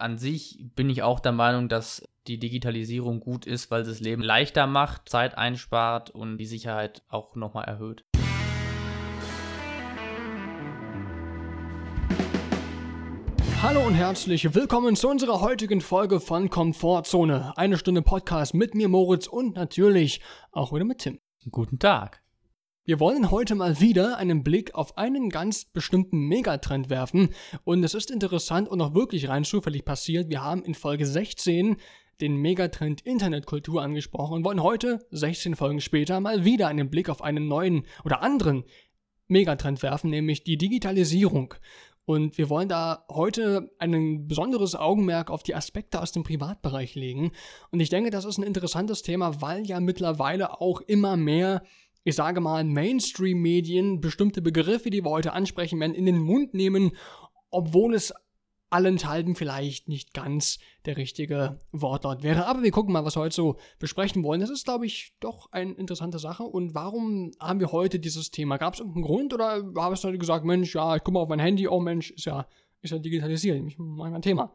An sich bin ich auch der Meinung, dass die Digitalisierung gut ist, weil sie das Leben leichter macht, Zeit einspart und die Sicherheit auch nochmal erhöht. Hallo und herzlich willkommen zu unserer heutigen Folge von Komfortzone. Eine Stunde Podcast mit mir Moritz und natürlich auch wieder mit Tim. Guten Tag. Wir wollen heute mal wieder einen Blick auf einen ganz bestimmten Megatrend werfen und es ist interessant und auch wirklich rein zufällig passiert. Wir haben in Folge 16 den Megatrend Internetkultur angesprochen und wollen heute, 16 Folgen später, mal wieder einen Blick auf einen neuen oder anderen Megatrend werfen, nämlich die Digitalisierung. Und wir wollen da heute ein besonderes Augenmerk auf die Aspekte aus dem Privatbereich legen. Und ich denke, das ist ein interessantes Thema, weil ja mittlerweile auch immer mehr, ich sage mal, Mainstream-Medien bestimmte Begriffe, die wir heute ansprechen werden, in den Mund nehmen, obwohl es allenthalben vielleicht nicht ganz der richtige Wortlaut wäre. Aber wir gucken mal, was wir heute so besprechen wollen. Das ist, glaube ich, doch eine interessante Sache. Und warum haben wir heute dieses Thema? Gab es irgendeinen Grund oder haben du gesagt, Mensch, ja, ich gucke mal auf mein Handy, oh Mensch, ist ja, ist ja digitalisiert, ich mache mein Thema.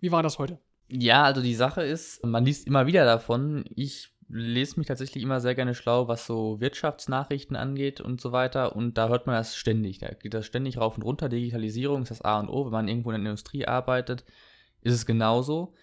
Wie war das heute? Ja, also die Sache ist, man liest immer wieder davon. Ich lese mich tatsächlich immer sehr gerne schlau, was so Wirtschaftsnachrichten angeht und so weiter. Und da hört man das ständig. Da geht das ständig rauf und runter. Digitalisierung ist das A und O. Wenn man irgendwo in der Industrie arbeitet, ist es genauso.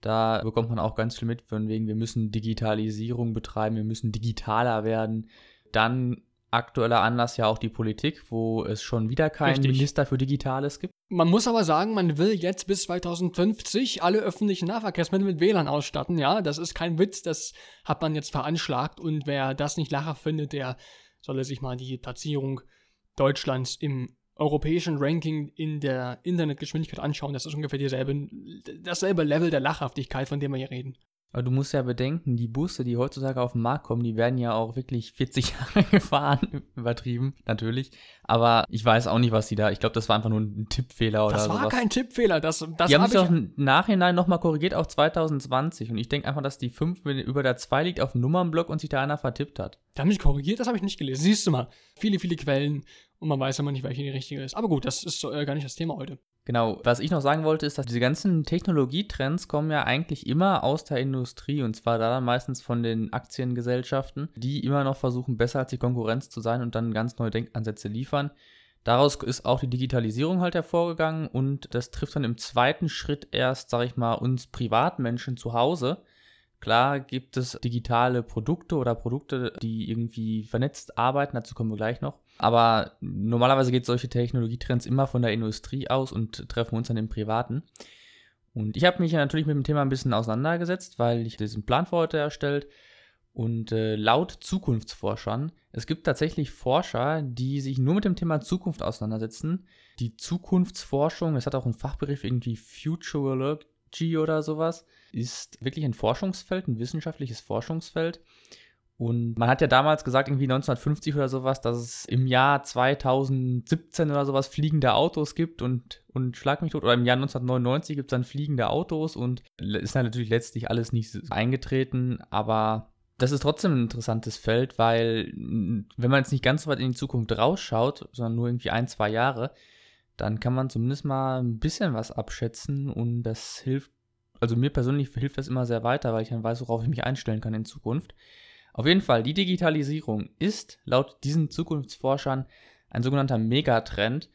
Da bekommt man auch ganz viel mit, von wegen, wir müssen Digitalisierung betreiben, wir müssen digitaler werden. Dann aktueller Anlass ja auch die Politik, wo es schon wieder keinen Richtig. Minister für Digitales gibt. Man muss aber sagen, man will jetzt bis 2050 alle öffentlichen Nahverkehrsmittel mit WLAN ausstatten. Ja, das ist kein Witz, das hat man jetzt veranschlagt. Und wer das nicht lacher findet, der solle sich mal die Platzierung Deutschlands im europäischen Ranking in der Internetgeschwindigkeit anschauen. Das ist ungefähr dieselbe, dasselbe Level der Lachhaftigkeit, von dem wir hier reden. Aber du musst ja bedenken, die Busse, die heutzutage auf den Markt kommen, die werden ja auch wirklich 40 Jahre gefahren. Übertrieben, natürlich. Aber ich weiß auch nicht, was die da. Ich glaube, das war einfach nur ein Tippfehler oder so. Das war sowas. kein Tippfehler. Das, das die haben sich doch im Nachhinein nochmal korrigiert auf 2020. Und ich denke einfach, dass die 5 über der 2 liegt auf dem Nummernblock und sich da einer vertippt hat. Die haben mich korrigiert, das habe ich nicht gelesen. Siehst du mal. Viele, viele Quellen und man weiß immer nicht, welche die richtige ist. Aber gut, das ist äh, gar nicht das Thema heute. Genau, was ich noch sagen wollte, ist, dass diese ganzen Technologietrends kommen ja eigentlich immer aus der Industrie und zwar da dann meistens von den Aktiengesellschaften, die immer noch versuchen, besser als die Konkurrenz zu sein und dann ganz neue Denkansätze liefern. Daraus ist auch die Digitalisierung halt hervorgegangen und das trifft dann im zweiten Schritt erst, sag ich mal, uns Privatmenschen zu Hause, Klar gibt es digitale Produkte oder Produkte, die irgendwie vernetzt arbeiten, dazu kommen wir gleich noch. Aber normalerweise geht solche Technologietrends immer von der Industrie aus und treffen uns dann im Privaten. Und ich habe mich natürlich mit dem Thema ein bisschen auseinandergesetzt, weil ich diesen Plan für heute erstellt. Und äh, laut Zukunftsforschern, es gibt tatsächlich Forscher, die sich nur mit dem Thema Zukunft auseinandersetzen. Die Zukunftsforschung, das hat auch einen Fachbegriff irgendwie Futurology oder sowas ist wirklich ein Forschungsfeld, ein wissenschaftliches Forschungsfeld. Und man hat ja damals gesagt, irgendwie 1950 oder sowas, dass es im Jahr 2017 oder sowas fliegende Autos gibt und, und schlag mich tot. Oder im Jahr 1999 gibt es dann fliegende Autos und ist dann natürlich letztlich alles nicht eingetreten, aber das ist trotzdem ein interessantes Feld, weil wenn man jetzt nicht ganz so weit in die Zukunft rausschaut, sondern nur irgendwie ein, zwei Jahre, dann kann man zumindest mal ein bisschen was abschätzen und das hilft also mir persönlich hilft das immer sehr weiter, weil ich dann weiß, worauf ich mich einstellen kann in Zukunft. Auf jeden Fall, die Digitalisierung ist laut diesen Zukunftsforschern ein sogenannter Megatrend.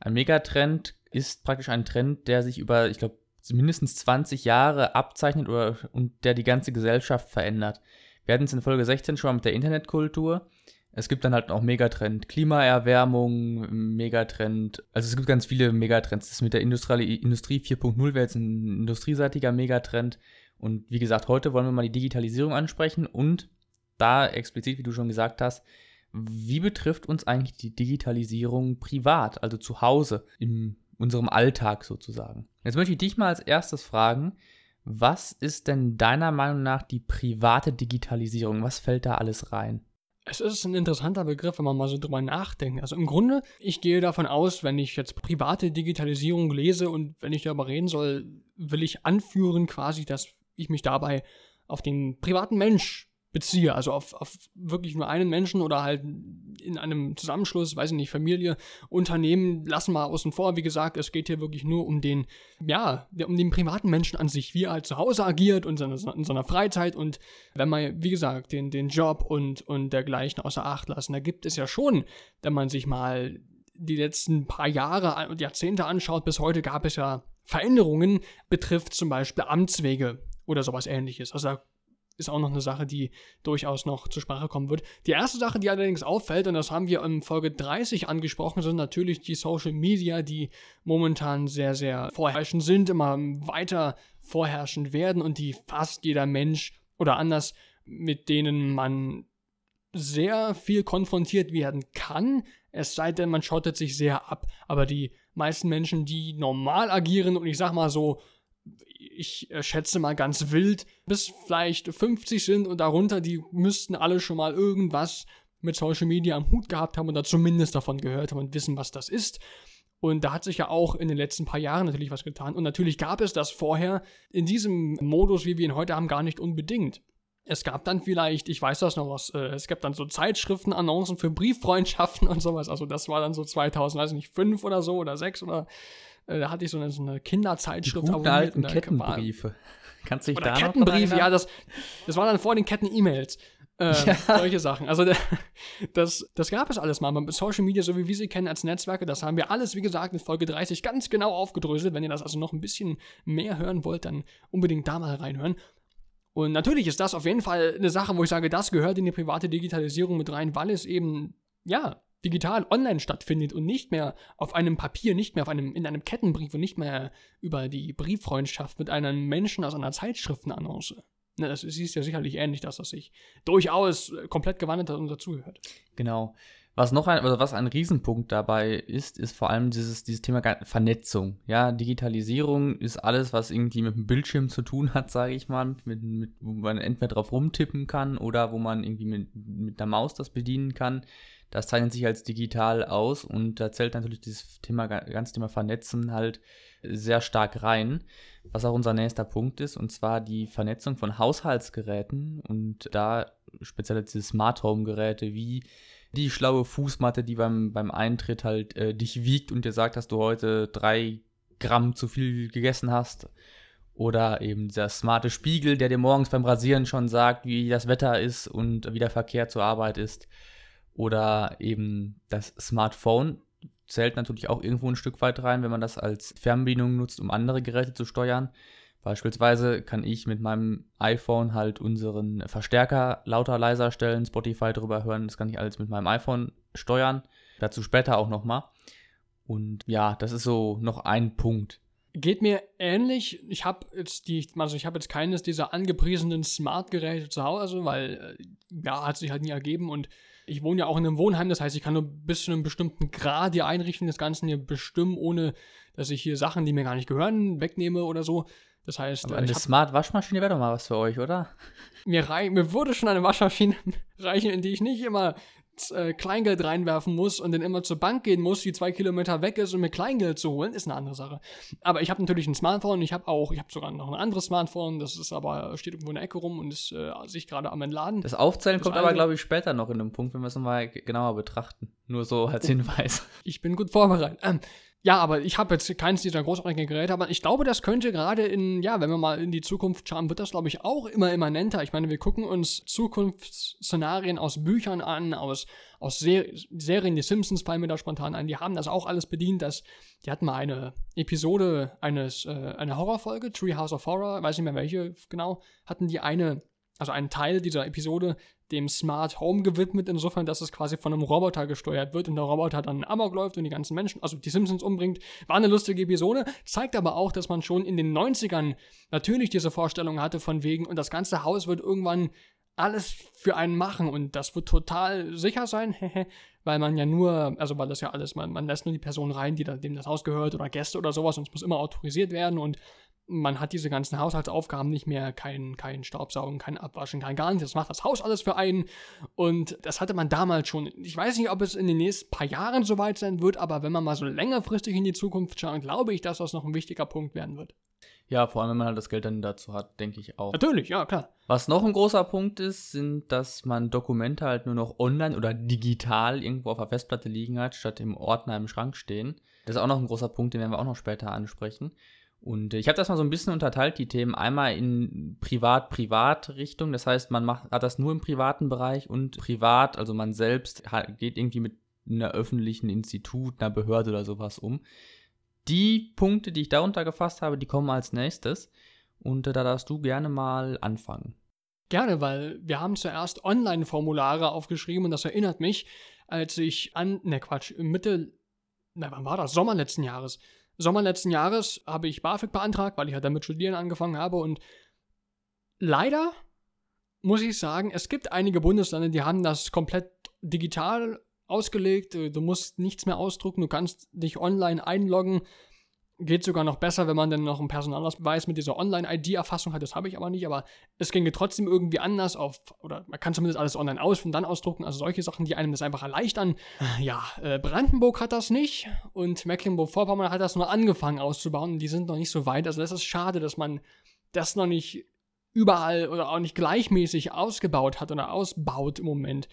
Ein Megatrend ist praktisch ein Trend, der sich über, ich glaube, mindestens 20 Jahre abzeichnet oder, und der die ganze Gesellschaft verändert. Wir hatten es in Folge 16 schon mal mit der Internetkultur. Es gibt dann halt auch Megatrend Klimaerwärmung, Megatrend, also es gibt ganz viele Megatrends. Das mit der Industrie, Industrie 4.0 wäre jetzt ein industrieseitiger Megatrend. Und wie gesagt, heute wollen wir mal die Digitalisierung ansprechen und da explizit, wie du schon gesagt hast, wie betrifft uns eigentlich die Digitalisierung privat, also zu Hause, in unserem Alltag sozusagen? Jetzt möchte ich dich mal als erstes fragen, was ist denn deiner Meinung nach die private Digitalisierung? Was fällt da alles rein? Es ist ein interessanter Begriff, wenn man mal so drüber nachdenkt. Also im Grunde, ich gehe davon aus, wenn ich jetzt private Digitalisierung lese und wenn ich darüber reden soll, will ich anführen quasi, dass ich mich dabei auf den privaten Mensch beziehe, also auf, auf wirklich nur einen Menschen oder halt in einem Zusammenschluss, weiß ich nicht, Familie, Unternehmen, lassen wir außen vor. Wie gesagt, es geht hier wirklich nur um den, ja, um den privaten Menschen an sich, wie er halt zu Hause agiert und in seiner Freizeit und wenn man, wie gesagt, den, den Job und, und dergleichen außer Acht lassen, da gibt es ja schon, wenn man sich mal die letzten paar Jahre und Jahrzehnte anschaut, bis heute gab es ja Veränderungen, betrifft zum Beispiel Amtswege oder sowas ähnliches. Also da ist auch noch eine Sache, die durchaus noch zur Sprache kommen wird. Die erste Sache, die allerdings auffällt, und das haben wir in Folge 30 angesprochen, sind natürlich die Social Media, die momentan sehr, sehr vorherrschend sind, immer weiter vorherrschend werden und die fast jeder Mensch oder anders, mit denen man sehr viel konfrontiert werden kann, es sei denn, man schottet sich sehr ab. Aber die meisten Menschen, die normal agieren und ich sag mal so ich äh, schätze mal ganz wild, bis vielleicht 50 sind und darunter, die müssten alle schon mal irgendwas mit Social Media am Hut gehabt haben oder zumindest davon gehört haben und wissen, was das ist. Und da hat sich ja auch in den letzten paar Jahren natürlich was getan. Und natürlich gab es das vorher in diesem Modus, wie wir ihn heute haben, gar nicht unbedingt. Es gab dann vielleicht, ich weiß das noch was, äh, es gab dann so Zeitschriften, Annoncen für Brieffreundschaften und sowas. Also das war dann so 2000, weiß ich nicht, 5 oder so oder 6 oder äh, da hatte ich so eine, so eine Kinderzeitschrift. Die guten alten Kettenbriefe. Kannst du dich da Kettenbriefe, ja, das, das war dann vor den Ketten-E-Mails. Äh, ja. Solche Sachen. Also das, das gab es alles mal. Social Media, so wie wir sie kennen als Netzwerke, das haben wir alles, wie gesagt, in Folge 30 ganz genau aufgedröselt. Wenn ihr das also noch ein bisschen mehr hören wollt, dann unbedingt da mal reinhören. Und natürlich ist das auf jeden Fall eine Sache, wo ich sage, das gehört in die private Digitalisierung mit rein, weil es eben, ja, digital online stattfindet und nicht mehr auf einem Papier, nicht mehr auf einem, in einem Kettenbrief und nicht mehr über die Brieffreundschaft mit einem Menschen aus einer Zeitschriftenannonce. Ne, das ist ja sicherlich ähnlich, dass das sich durchaus komplett gewandelt hat und dazugehört. Genau. Was noch ein, also was ein Riesenpunkt dabei ist, ist vor allem dieses, dieses Thema Vernetzung. Ja, Digitalisierung ist alles, was irgendwie mit dem Bildschirm zu tun hat, sage ich mal, mit, mit, wo man entweder drauf rumtippen kann oder wo man irgendwie mit, mit der Maus das bedienen kann. Das zeichnet sich als digital aus und da zählt natürlich dieses Thema, ganze Thema Vernetzen halt sehr stark rein, was auch unser nächster Punkt ist, und zwar die Vernetzung von Haushaltsgeräten und da speziell diese Smart Home Geräte wie die schlaue Fußmatte, die beim, beim Eintritt halt äh, dich wiegt und dir sagt, dass du heute drei Gramm zu viel gegessen hast. Oder eben dieser smarte Spiegel, der dir morgens beim Rasieren schon sagt, wie das Wetter ist und wie der Verkehr zur Arbeit ist. Oder eben das Smartphone zählt natürlich auch irgendwo ein Stück weit rein, wenn man das als Fernbedienung nutzt, um andere Geräte zu steuern. Beispielsweise kann ich mit meinem iPhone halt unseren Verstärker lauter leiser stellen, Spotify drüber hören, das kann ich alles mit meinem iPhone steuern. Dazu später auch nochmal. Und ja, das ist so noch ein Punkt. Geht mir ähnlich. Ich habe jetzt die, also ich habe jetzt keines dieser angepriesenen Smart-Geräte zu Hause, weil äh, ja, hat sich halt nie ergeben und ich wohne ja auch in einem Wohnheim, das heißt, ich kann nur bis zu einem bestimmten Grad die Einrichtung des Ganzen hier bestimmen, ohne dass ich hier Sachen, die mir gar nicht gehören, wegnehme oder so. Das heißt, Aber eine Smart Waschmaschine wäre doch mal was für euch, oder? Mir, mir würde schon eine Waschmaschine reichen, in die ich nicht immer äh, Kleingeld reinwerfen muss und dann immer zur Bank gehen muss, die zwei Kilometer weg ist, um mir Kleingeld zu holen, ist eine andere Sache. Aber ich habe natürlich ein Smartphone, ich habe auch, ich habe sogar noch ein anderes Smartphone, das ist aber, steht irgendwo in der Ecke rum und ist äh, sich gerade am Entladen. Das Aufzählen das kommt aber, glaube ich, später noch in einem Punkt, wenn wir es nochmal genauer betrachten. Nur so als Hinweis. Ich bin gut vorbereitet. Ähm, ja, aber ich habe jetzt keins dieser großartigen Geräte, aber ich glaube, das könnte gerade in, ja, wenn wir mal in die Zukunft schauen, wird das, glaube ich, auch immer immanenter. Ich meine, wir gucken uns Zukunftsszenarien aus Büchern an, aus, aus Ser Serien, die Simpsons fallen mir da spontan ein, die haben das auch alles bedient, dass, die hatten mal eine Episode eines, äh, eine Horrorfolge, Treehouse of Horror, weiß nicht mehr welche genau, hatten die eine, also einen Teil dieser Episode dem Smart Home gewidmet, insofern, dass es quasi von einem Roboter gesteuert wird und der Roboter dann Amok läuft und die ganzen Menschen, also die Simpsons umbringt. War eine lustige Episode, zeigt aber auch, dass man schon in den 90ern natürlich diese Vorstellung hatte von wegen und das ganze Haus wird irgendwann alles für einen machen und das wird total sicher sein, weil man ja nur, also weil das ja alles, man, man lässt nur die Person rein, die da, dem das Haus gehört oder Gäste oder sowas und es muss immer autorisiert werden und man hat diese ganzen Haushaltsaufgaben nicht mehr, kein, kein Staubsaugen, kein Abwaschen, kein gar nichts. Das macht das Haus alles für einen. Und das hatte man damals schon. Ich weiß nicht, ob es in den nächsten paar Jahren soweit sein wird, aber wenn man mal so längerfristig in die Zukunft schaut, glaube ich, dass das noch ein wichtiger Punkt werden wird. Ja, vor allem, wenn man halt das Geld dann dazu hat, denke ich auch. Natürlich, ja, klar. Was noch ein großer Punkt ist, sind, dass man Dokumente halt nur noch online oder digital irgendwo auf der Festplatte liegen hat, statt im Ordner im Schrank stehen. Das ist auch noch ein großer Punkt, den werden wir auch noch später ansprechen. Und äh, ich habe das mal so ein bisschen unterteilt, die Themen. Einmal in Privat-Privat-Richtung, das heißt, man macht, hat das nur im privaten Bereich und privat, also man selbst hat, geht irgendwie mit einer öffentlichen Institut, einer Behörde oder sowas um. Die Punkte, die ich darunter gefasst habe, die kommen als nächstes. Und äh, da darfst du gerne mal anfangen. Gerne, weil wir haben zuerst Online-Formulare aufgeschrieben und das erinnert mich, als ich an, ne Quatsch, Mitte, na wann war das? Sommer letzten Jahres. Sommer letzten Jahres habe ich BAföG beantragt, weil ich halt damit studieren angefangen habe und leider muss ich sagen, es gibt einige Bundesländer, die haben das komplett digital ausgelegt. Du musst nichts mehr ausdrucken, du kannst dich online einloggen. Geht sogar noch besser, wenn man dann noch einen Personalausweis mit dieser Online-ID-Erfassung hat. Das habe ich aber nicht, aber es ginge trotzdem irgendwie anders auf, oder man kann zumindest alles online aus und dann ausdrucken. Also solche Sachen, die einem das einfach erleichtern. Ja, äh, Brandenburg hat das nicht und Mecklenburg-Vorpommern hat das nur angefangen auszubauen und die sind noch nicht so weit. Also das ist schade, dass man das noch nicht überall oder auch nicht gleichmäßig ausgebaut hat oder ausbaut im Moment.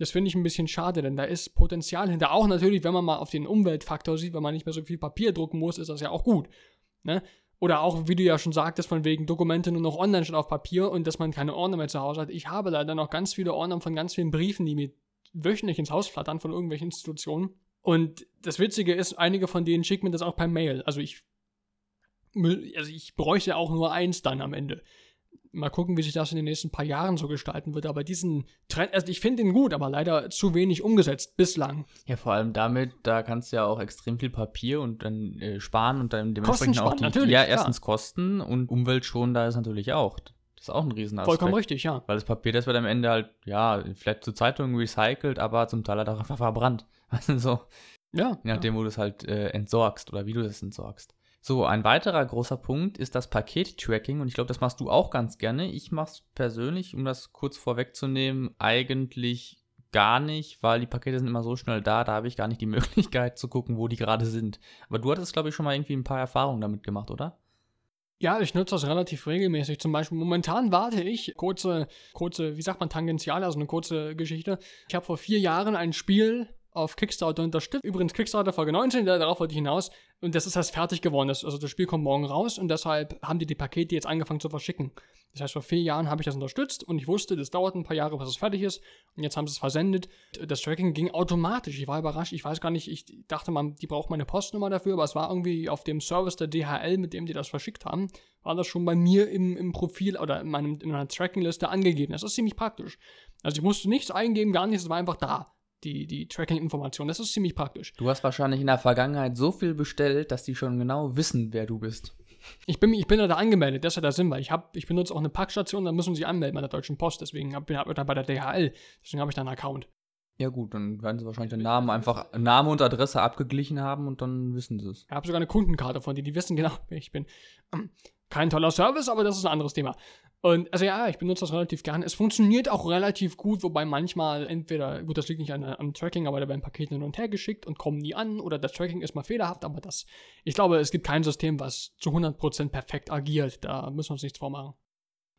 Das finde ich ein bisschen schade, denn da ist Potenzial hinter. Auch natürlich, wenn man mal auf den Umweltfaktor sieht, wenn man nicht mehr so viel Papier drucken muss, ist das ja auch gut. Ne? Oder auch, wie du ja schon sagtest, von wegen Dokumente nur noch online statt auf Papier und dass man keine Ordner mehr zu Hause hat. Ich habe leider noch ganz viele Ordner von ganz vielen Briefen, die mir wöchentlich ins Haus flattern von irgendwelchen Institutionen. Und das Witzige ist, einige von denen schicken mir das auch per Mail. Also ich, also ich bräuchte auch nur eins dann am Ende mal gucken, wie sich das in den nächsten paar Jahren so gestalten wird. Aber diesen Trend, also ich finde ihn gut, aber leider zu wenig umgesetzt bislang. Ja, vor allem damit, da kannst du ja auch extrem viel Papier und dann äh, sparen und dann dementsprechend auch die, natürlich, ja, erstens klar. Kosten und Umweltschonend da ist natürlich auch. Das ist auch ein Riesenaspekt. Vollkommen richtig, ja. Weil das Papier, das wird am Ende halt, ja, vielleicht zu Zeitungen recycelt, aber zum Teil halt auch einfach verbrannt. Also so. Ja. Je nachdem, ja. wo du es halt äh, entsorgst oder wie du das entsorgst. So, ein weiterer großer Punkt ist das Paket-Tracking und ich glaube, das machst du auch ganz gerne. Ich mache es persönlich, um das kurz vorwegzunehmen, eigentlich gar nicht, weil die Pakete sind immer so schnell da, da habe ich gar nicht die Möglichkeit zu gucken, wo die gerade sind. Aber du hattest, glaube ich, schon mal irgendwie ein paar Erfahrungen damit gemacht, oder? Ja, ich nutze das relativ regelmäßig. Zum Beispiel momentan warte ich, kurze, kurze, wie sagt man, tangential, also eine kurze Geschichte. Ich habe vor vier Jahren ein Spiel auf Kickstarter unterstützt. Übrigens Kickstarter Folge 19, darauf wollte ich hinaus. Und das ist erst fertig geworden. Das, also das Spiel kommt morgen raus und deshalb haben die die Pakete jetzt angefangen zu verschicken. Das heißt, vor vier Jahren habe ich das unterstützt und ich wusste, das dauert ein paar Jahre, bis es fertig ist. Und jetzt haben sie es versendet. Das Tracking ging automatisch. Ich war überrascht. Ich weiß gar nicht, ich dachte mal, die braucht meine Postnummer dafür, aber es war irgendwie auf dem Service der DHL, mit dem die das verschickt haben, war das schon bei mir im, im Profil oder in, meinem, in meiner Tracking-Liste angegeben. Das ist ziemlich praktisch. Also ich musste nichts eingeben, gar nichts, es war einfach da die, die Tracking-Informationen. Das ist ziemlich praktisch. Du hast wahrscheinlich in der Vergangenheit so viel bestellt, dass die schon genau wissen, wer du bist. Ich bin, ich bin da angemeldet, das ist ja der Sinn, weil ich, hab, ich benutze auch eine Packstation, da müssen sie anmelden bei der Deutschen Post, deswegen bin ich dann bei der DHL, deswegen habe ich da einen Account. Ja gut, dann werden sie wahrscheinlich den Namen einfach, Name und Adresse abgeglichen haben und dann wissen sie es. Ich habe sogar eine Kundenkarte von denen, die wissen genau, wer ich bin. Kein toller Service, aber das ist ein anderes Thema. Und also ja, ich benutze das relativ gern. Es funktioniert auch relativ gut, wobei manchmal entweder, gut, das liegt nicht an, am Tracking, aber da werden Pakete hin und her geschickt und kommen nie an oder das Tracking ist mal fehlerhaft, aber das, ich glaube, es gibt kein System, was zu 100% perfekt agiert. Da müssen wir uns nichts vormachen.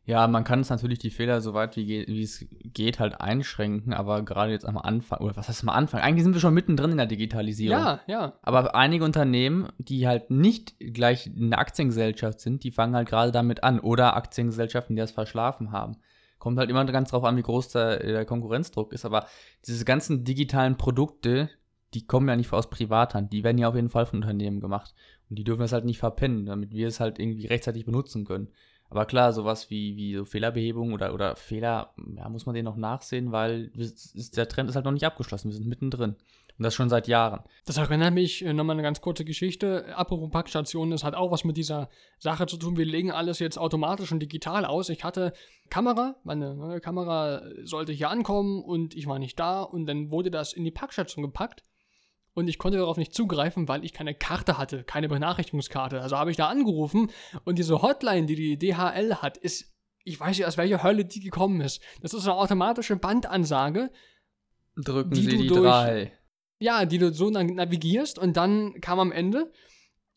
Ja, man kann es natürlich die Fehler so weit wie, wie es geht halt einschränken, aber gerade jetzt am Anfang, oder was heißt am Anfang? Eigentlich sind wir schon mittendrin in der Digitalisierung. Ja, ja. Aber einige Unternehmen, die halt nicht gleich eine Aktiengesellschaft sind, die fangen halt gerade damit an. Oder Aktiengesellschaften, die das verschlafen haben. Kommt halt immer ganz drauf an, wie groß der, der Konkurrenzdruck ist. Aber diese ganzen digitalen Produkte, die kommen ja nicht aus Privathand. Die werden ja auf jeden Fall von Unternehmen gemacht. Und die dürfen das halt nicht verpennen, damit wir es halt irgendwie rechtzeitig benutzen können. Aber klar, sowas wie, wie so Fehlerbehebung oder, oder Fehler, ja, muss man den noch nachsehen, weil ist, der Trend ist halt noch nicht abgeschlossen. Wir sind mittendrin. Und das schon seit Jahren. Das erinnert mich äh, nochmal eine ganz kurze Geschichte. Apropos Packstationen, das hat auch was mit dieser Sache zu tun. Wir legen alles jetzt automatisch und digital aus. Ich hatte Kamera, meine neue Kamera sollte hier ankommen und ich war nicht da und dann wurde das in die Packstation gepackt und ich konnte darauf nicht zugreifen, weil ich keine Karte hatte, keine Benachrichtigungskarte. Also habe ich da angerufen und diese Hotline, die die DHL hat, ist, ich weiß nicht, aus welcher Hölle die gekommen ist. Das ist eine automatische Bandansage. Drücken die Sie die durch, drei. Ja, die du so navigierst und dann kam am Ende,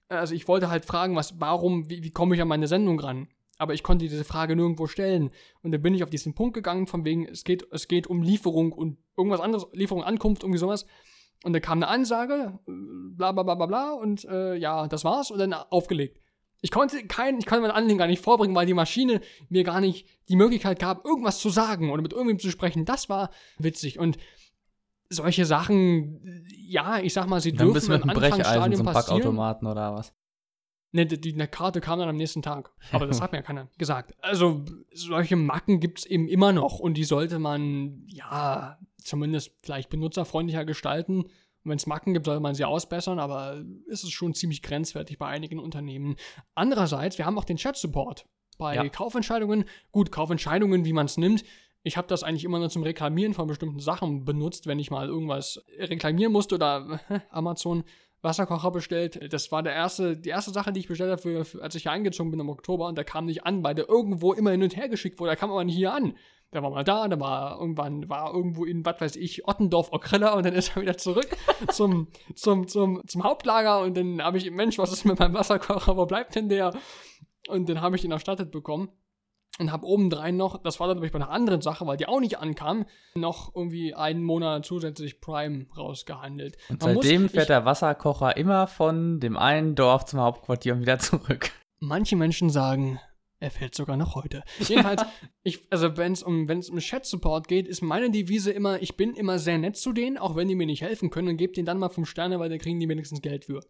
Also ich wollte halt fragen, was, warum, wie, wie komme ich an meine Sendung ran? Aber ich konnte diese Frage nirgendwo stellen. Und dann bin ich auf diesen Punkt gegangen, von wegen, es geht, es geht um Lieferung und irgendwas anderes, Lieferung, Ankunft, irgendwie sowas. Und dann kam eine Ansage, bla bla bla bla bla, und äh, ja, das war's, und dann aufgelegt. Ich konnte kein, ich konnte mein Anliegen gar nicht vorbringen, weil die Maschine mir gar nicht die Möglichkeit gab, irgendwas zu sagen oder mit irgendwem zu sprechen. Das war witzig. Und solche Sachen, ja, ich sag mal, sie Dann dürfen bist du mit im einem Brecheisen zum passieren. Backautomaten oder was? Ne, die, die Karte kam dann am nächsten Tag. Aber das hat mir ja keiner gesagt. Also, solche Macken gibt es eben immer noch und die sollte man, ja, zumindest vielleicht benutzerfreundlicher gestalten. Und wenn es Macken gibt, sollte man sie ausbessern, aber es ist schon ziemlich grenzwertig bei einigen Unternehmen. Andererseits, wir haben auch den Chat-Support. Bei Ja. Kaufentscheidungen, gut, Kaufentscheidungen, wie man es nimmt. Ich habe das eigentlich immer nur zum Reklamieren von bestimmten Sachen benutzt, wenn ich mal irgendwas reklamieren musste oder Amazon Wasserkocher bestellt. Das war der erste, die erste Sache, die ich bestellt habe, für, als ich hier eingezogen bin im Oktober. Und der kam nicht an, weil der irgendwo immer hin und her geschickt wurde. Der kam aber nicht hier an. Der war mal da, der war irgendwann, war irgendwo in, was weiß ich, Ottendorf, Okrella und dann ist er wieder zurück zum, zum, zum, zum Hauptlager und dann habe ich, Mensch, was ist mit meinem Wasserkocher, wo bleibt denn der? Und dann habe ich den erstattet bekommen und habe obendrein noch, das war dann nämlich bei einer anderen Sache, weil die auch nicht ankam, noch irgendwie einen Monat zusätzlich Prime rausgehandelt. Und Man muss- seitdem ich- fährt der Wasserkocher immer von dem einen Dorf zum Hauptquartier und wieder zurück. Manche Menschen sagen, er fährt sogar noch heute. Jedenfalls, ich, also wenn es um, wenn's um Chat-Support geht, ist meine Devise immer, ich bin immer sehr nett zu denen, auch wenn die mir nicht helfen können, und gebe denen dann mal fünf Sterne, weil da kriegen die wenigstens Geld für.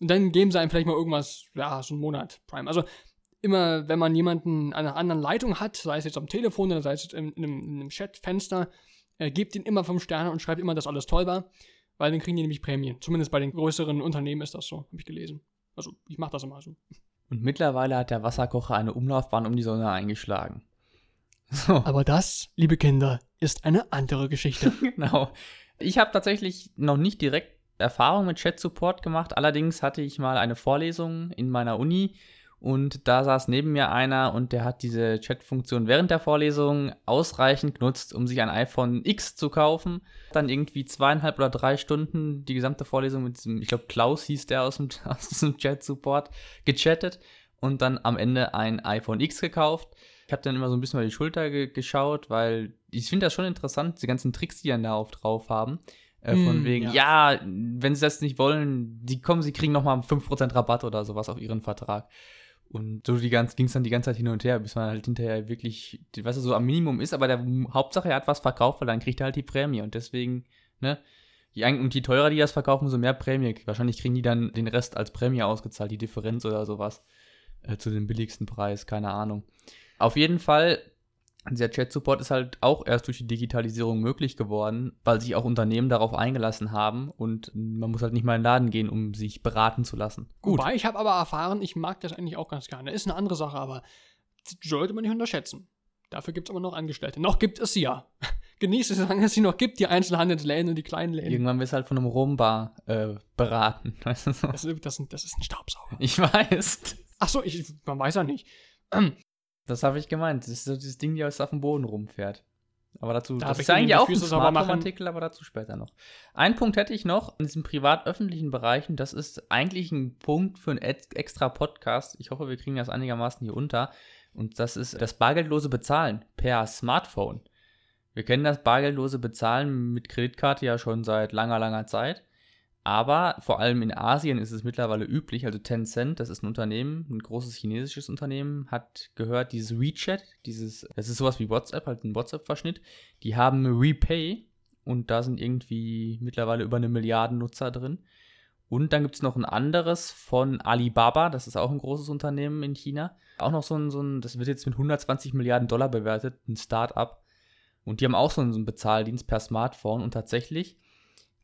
Und dann geben sie einem vielleicht mal irgendwas, ja, so einen Monat Prime. Also immer, wenn man jemanden an einer anderen Leitung hat, sei es jetzt am Telefon oder sei es jetzt in, in einem, in einem Chatfenster, äh, gebt ihnen immer fünf Sterne und schreibt immer, dass alles toll war, weil dann kriegen die nämlich Prämien. Zumindest bei den größeren Unternehmen ist das so, habe ich gelesen. Also ich mache das immer so. Und mittlerweile hat der Wasserkocher eine Umlaufbahn um die Sonne eingeschlagen. So, Aber das, liebe Kinder, ist eine andere Geschichte. genau. Ich habe tatsächlich noch nicht direkt Erfahrung mit Chat-Support gemacht. Allerdings hatte ich mal eine Vorlesung in meiner Uni und da saß neben mir einer und der hat diese Chat-Funktion während der Vorlesung ausreichend genutzt, um sich ein iPhone X zu kaufen. Dann irgendwie zweieinhalb oder drei Stunden die gesamte Vorlesung mit diesem, ich glaube Klaus hieß der aus dem, aus diesem Chat-Support, gechattet und dann am Ende ein iPhone X gekauft. Ich habe dann immer so ein bisschen über die Schulter ge geschaut, weil ich finde das schon interessant, diese ganzen Tricks, die dann da auf drauf haben. Äh, von Mm, wegen, ja. ja. wenn sie das nicht wollen, die kommen, sie kriegen nochmal 5% Rabatt oder sowas auf ihren Vertrag. Und so ging es dann die ganze Zeit hin und her, bis man halt hinterher wirklich, weißt du, so am Minimum ist, aber der Hauptsache, er hat was verkauft, weil dann kriegt er halt die Prämie. Und deswegen, ne, je, und je teurer die das verkaufen, umso mehr Prämie. Wahrscheinlich kriegen die dann den Rest als Prämie ausgezahlt, die Differenz oder sowas. Äh, zu dem billigsten Preis, keine Ahnung. Auf jeden Fall, dieser Chat-Support ist halt auch erst durch die Digitalisierung möglich geworden, weil sich auch Unternehmen darauf eingelassen haben und man muss halt nicht mal in den Laden gehen, um sich beraten zu lassen. Gut. Wobei, ich habe aber erfahren, ich mag das eigentlich auch ganz gerne. Ist eine andere Sache, aber sollte man nicht unterschätzen. Dafür gibt es aber noch Angestellte. Noch gibt es sie ja. Genießt es, solange es sie noch gibt, die Einzelhandelsläden und die kleinen Läden. Irgendwann wirst du halt von einem Rumba äh, beraten. Weißt du so? Das, ist- das, das ist ein Staubsauger. Ich weiß. Achso, ich, man weiß ja nicht. Das habe ich gemeint. Das ist so dieses Ding, das auf dem Boden rumfährt. Aber dazu, Da das ist ich eigentlich die auch ein. Smartphone-Artikel, aber dazu später noch. Ein Punkt hätte ich noch in diesen privat-öffentlichen Bereichen. Das ist eigentlich ein Punkt für einen ex- extra Podcast. Ich hoffe, wir kriegen das einigermaßen hier unter. Und das ist das bargeldlose Bezahlen per Smartphone. Wir kennen das bargeldlose Bezahlen mit Kreditkarte ja schon seit langer, langer Zeit. Aber vor allem in Asien ist es mittlerweile üblich, also Tencent, das ist ein Unternehmen, ein großes chinesisches Unternehmen, hat gehört, dieses WeChat, dieses, das ist sowas wie WhatsApp, halt ein WhatsApp-Verschnitt, die haben Repay und da sind irgendwie mittlerweile über eine Milliarde Nutzer drin. Und dann gibt es noch ein anderes von Alibaba, das ist auch ein großes Unternehmen in China. Auch noch so ein, so ein das wird jetzt mit 120 Milliarden Dollar bewertet, ein Start-up. Und die haben auch so einen, so einen Bezahldienst per Smartphone und tatsächlich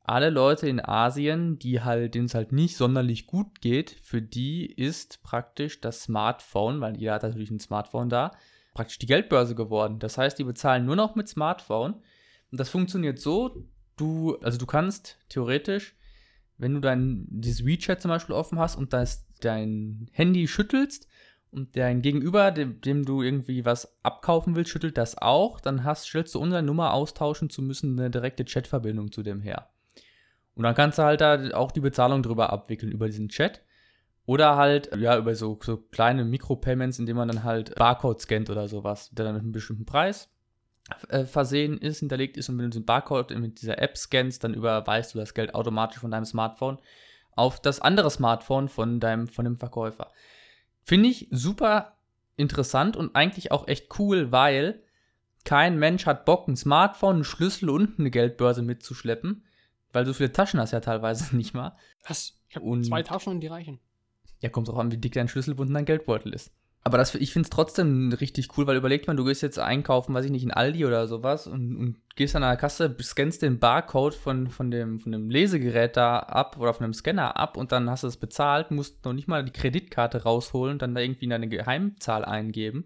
alle Leute in Asien, die halt, denen es halt nicht sonderlich gut geht, für die ist praktisch das Smartphone, weil jeder hat natürlich ein Smartphone da, praktisch die Geldbörse geworden. Das heißt, die bezahlen nur noch mit Smartphone. Und das funktioniert so, du, also du kannst theoretisch, wenn du dein, dieses WeChat zum Beispiel offen hast und das, dein Handy schüttelst und dein Gegenüber, dem, dem du irgendwie was abkaufen willst, schüttelt das auch, dann hast, stellst du unsere Nummer austauschen zu müssen, eine direkte Chatverbindung zu dem her. Und dann kannst du halt da auch die Bezahlung drüber abwickeln, über diesen Chat. Oder halt, ja, über so, so kleine Mikropayments, indem man dann halt Barcode scannt oder sowas, der dann mit einem bestimmten Preis äh, versehen ist, hinterlegt ist und wenn du den Barcode mit dieser App scannst, dann überweist du das Geld automatisch von deinem Smartphone auf das andere Smartphone von deinem von dem Verkäufer. Finde ich super interessant und eigentlich auch echt cool, weil kein Mensch hat Bock, ein Smartphone, einen Schlüssel und eine Geldbörse mitzuschleppen, weil so viele Taschen hast du ja teilweise nicht mal. Was? Ich habe zwei Taschen und die reichen. Ja, kommt drauf an, wie dick dein Schlüsselbund und dein Geldbeutel ist. Aber das, ich finde es trotzdem richtig cool, weil überlegt man, du gehst jetzt einkaufen, weiß ich nicht, in Aldi oder sowas und, und gehst an der Kasse, scannst den Barcode von, von, dem, von dem Lesegerät da ab oder von dem Scanner ab und dann hast du es bezahlt, musst noch nicht mal die Kreditkarte rausholen und dann da irgendwie deine Geheimzahl eingeben.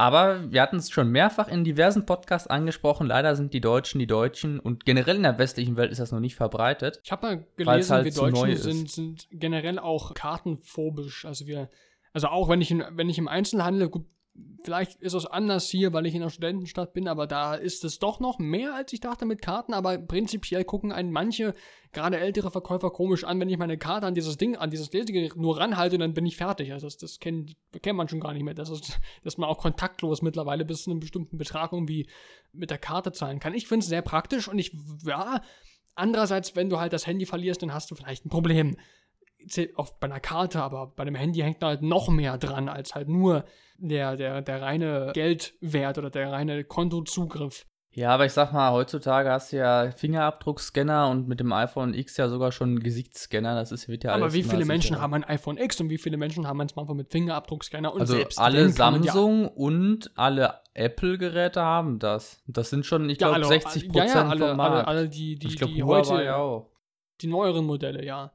Aber wir hatten es schon mehrfach in diversen Podcasts angesprochen. Leider sind die Deutschen die Deutschen und generell in der westlichen Welt ist das noch nicht verbreitet. Ich habe mal gelesen, halt wir Deutschen sind, sind, generell auch kartenphobisch. Also wir, also auch wenn ich, in, wenn ich im Einzelhandel, gut, vielleicht ist es anders hier, weil ich in der Studentenstadt bin, aber da ist es doch noch mehr, als ich dachte mit Karten. Aber prinzipiell gucken einen manche, gerade ältere Verkäufer, komisch an, wenn ich meine Karte an dieses Ding, an dieses Lesegerät nur ranhalte, dann bin ich fertig. Also das, das kennt, kennt man schon gar nicht mehr. Das ist, dass man auch kontaktlos mittlerweile bis zu einem bestimmten Betrag irgendwie mit der Karte zahlen kann. Ich finde es sehr praktisch und ich, ja, andererseits, wenn du halt das Handy verlierst, dann hast du vielleicht ein Problem auch bei einer Karte, aber bei dem Handy hängt da halt noch mehr dran als halt nur der, der, der reine Geldwert oder der reine Kontozugriff. Ja, aber ich sag mal, heutzutage hast du ja Fingerabdruckscanner und mit dem iPhone X ja sogar schon Gesichtsscanner. Das ist, wird ja alles. Aber wie viele Menschen haben ein iPhone X und wie viele Menschen haben ein Smartphone mit Fingerabdruckscanner? Und also selbst alle Samsung ja und alle Apple-Geräte haben das. Das sind schon, ich glaube, ja, 60 Prozent ja, ja, alle, vom Markt. Alle, alle die, die, ich glaub, die heute, ja auch. die neueren Modelle, ja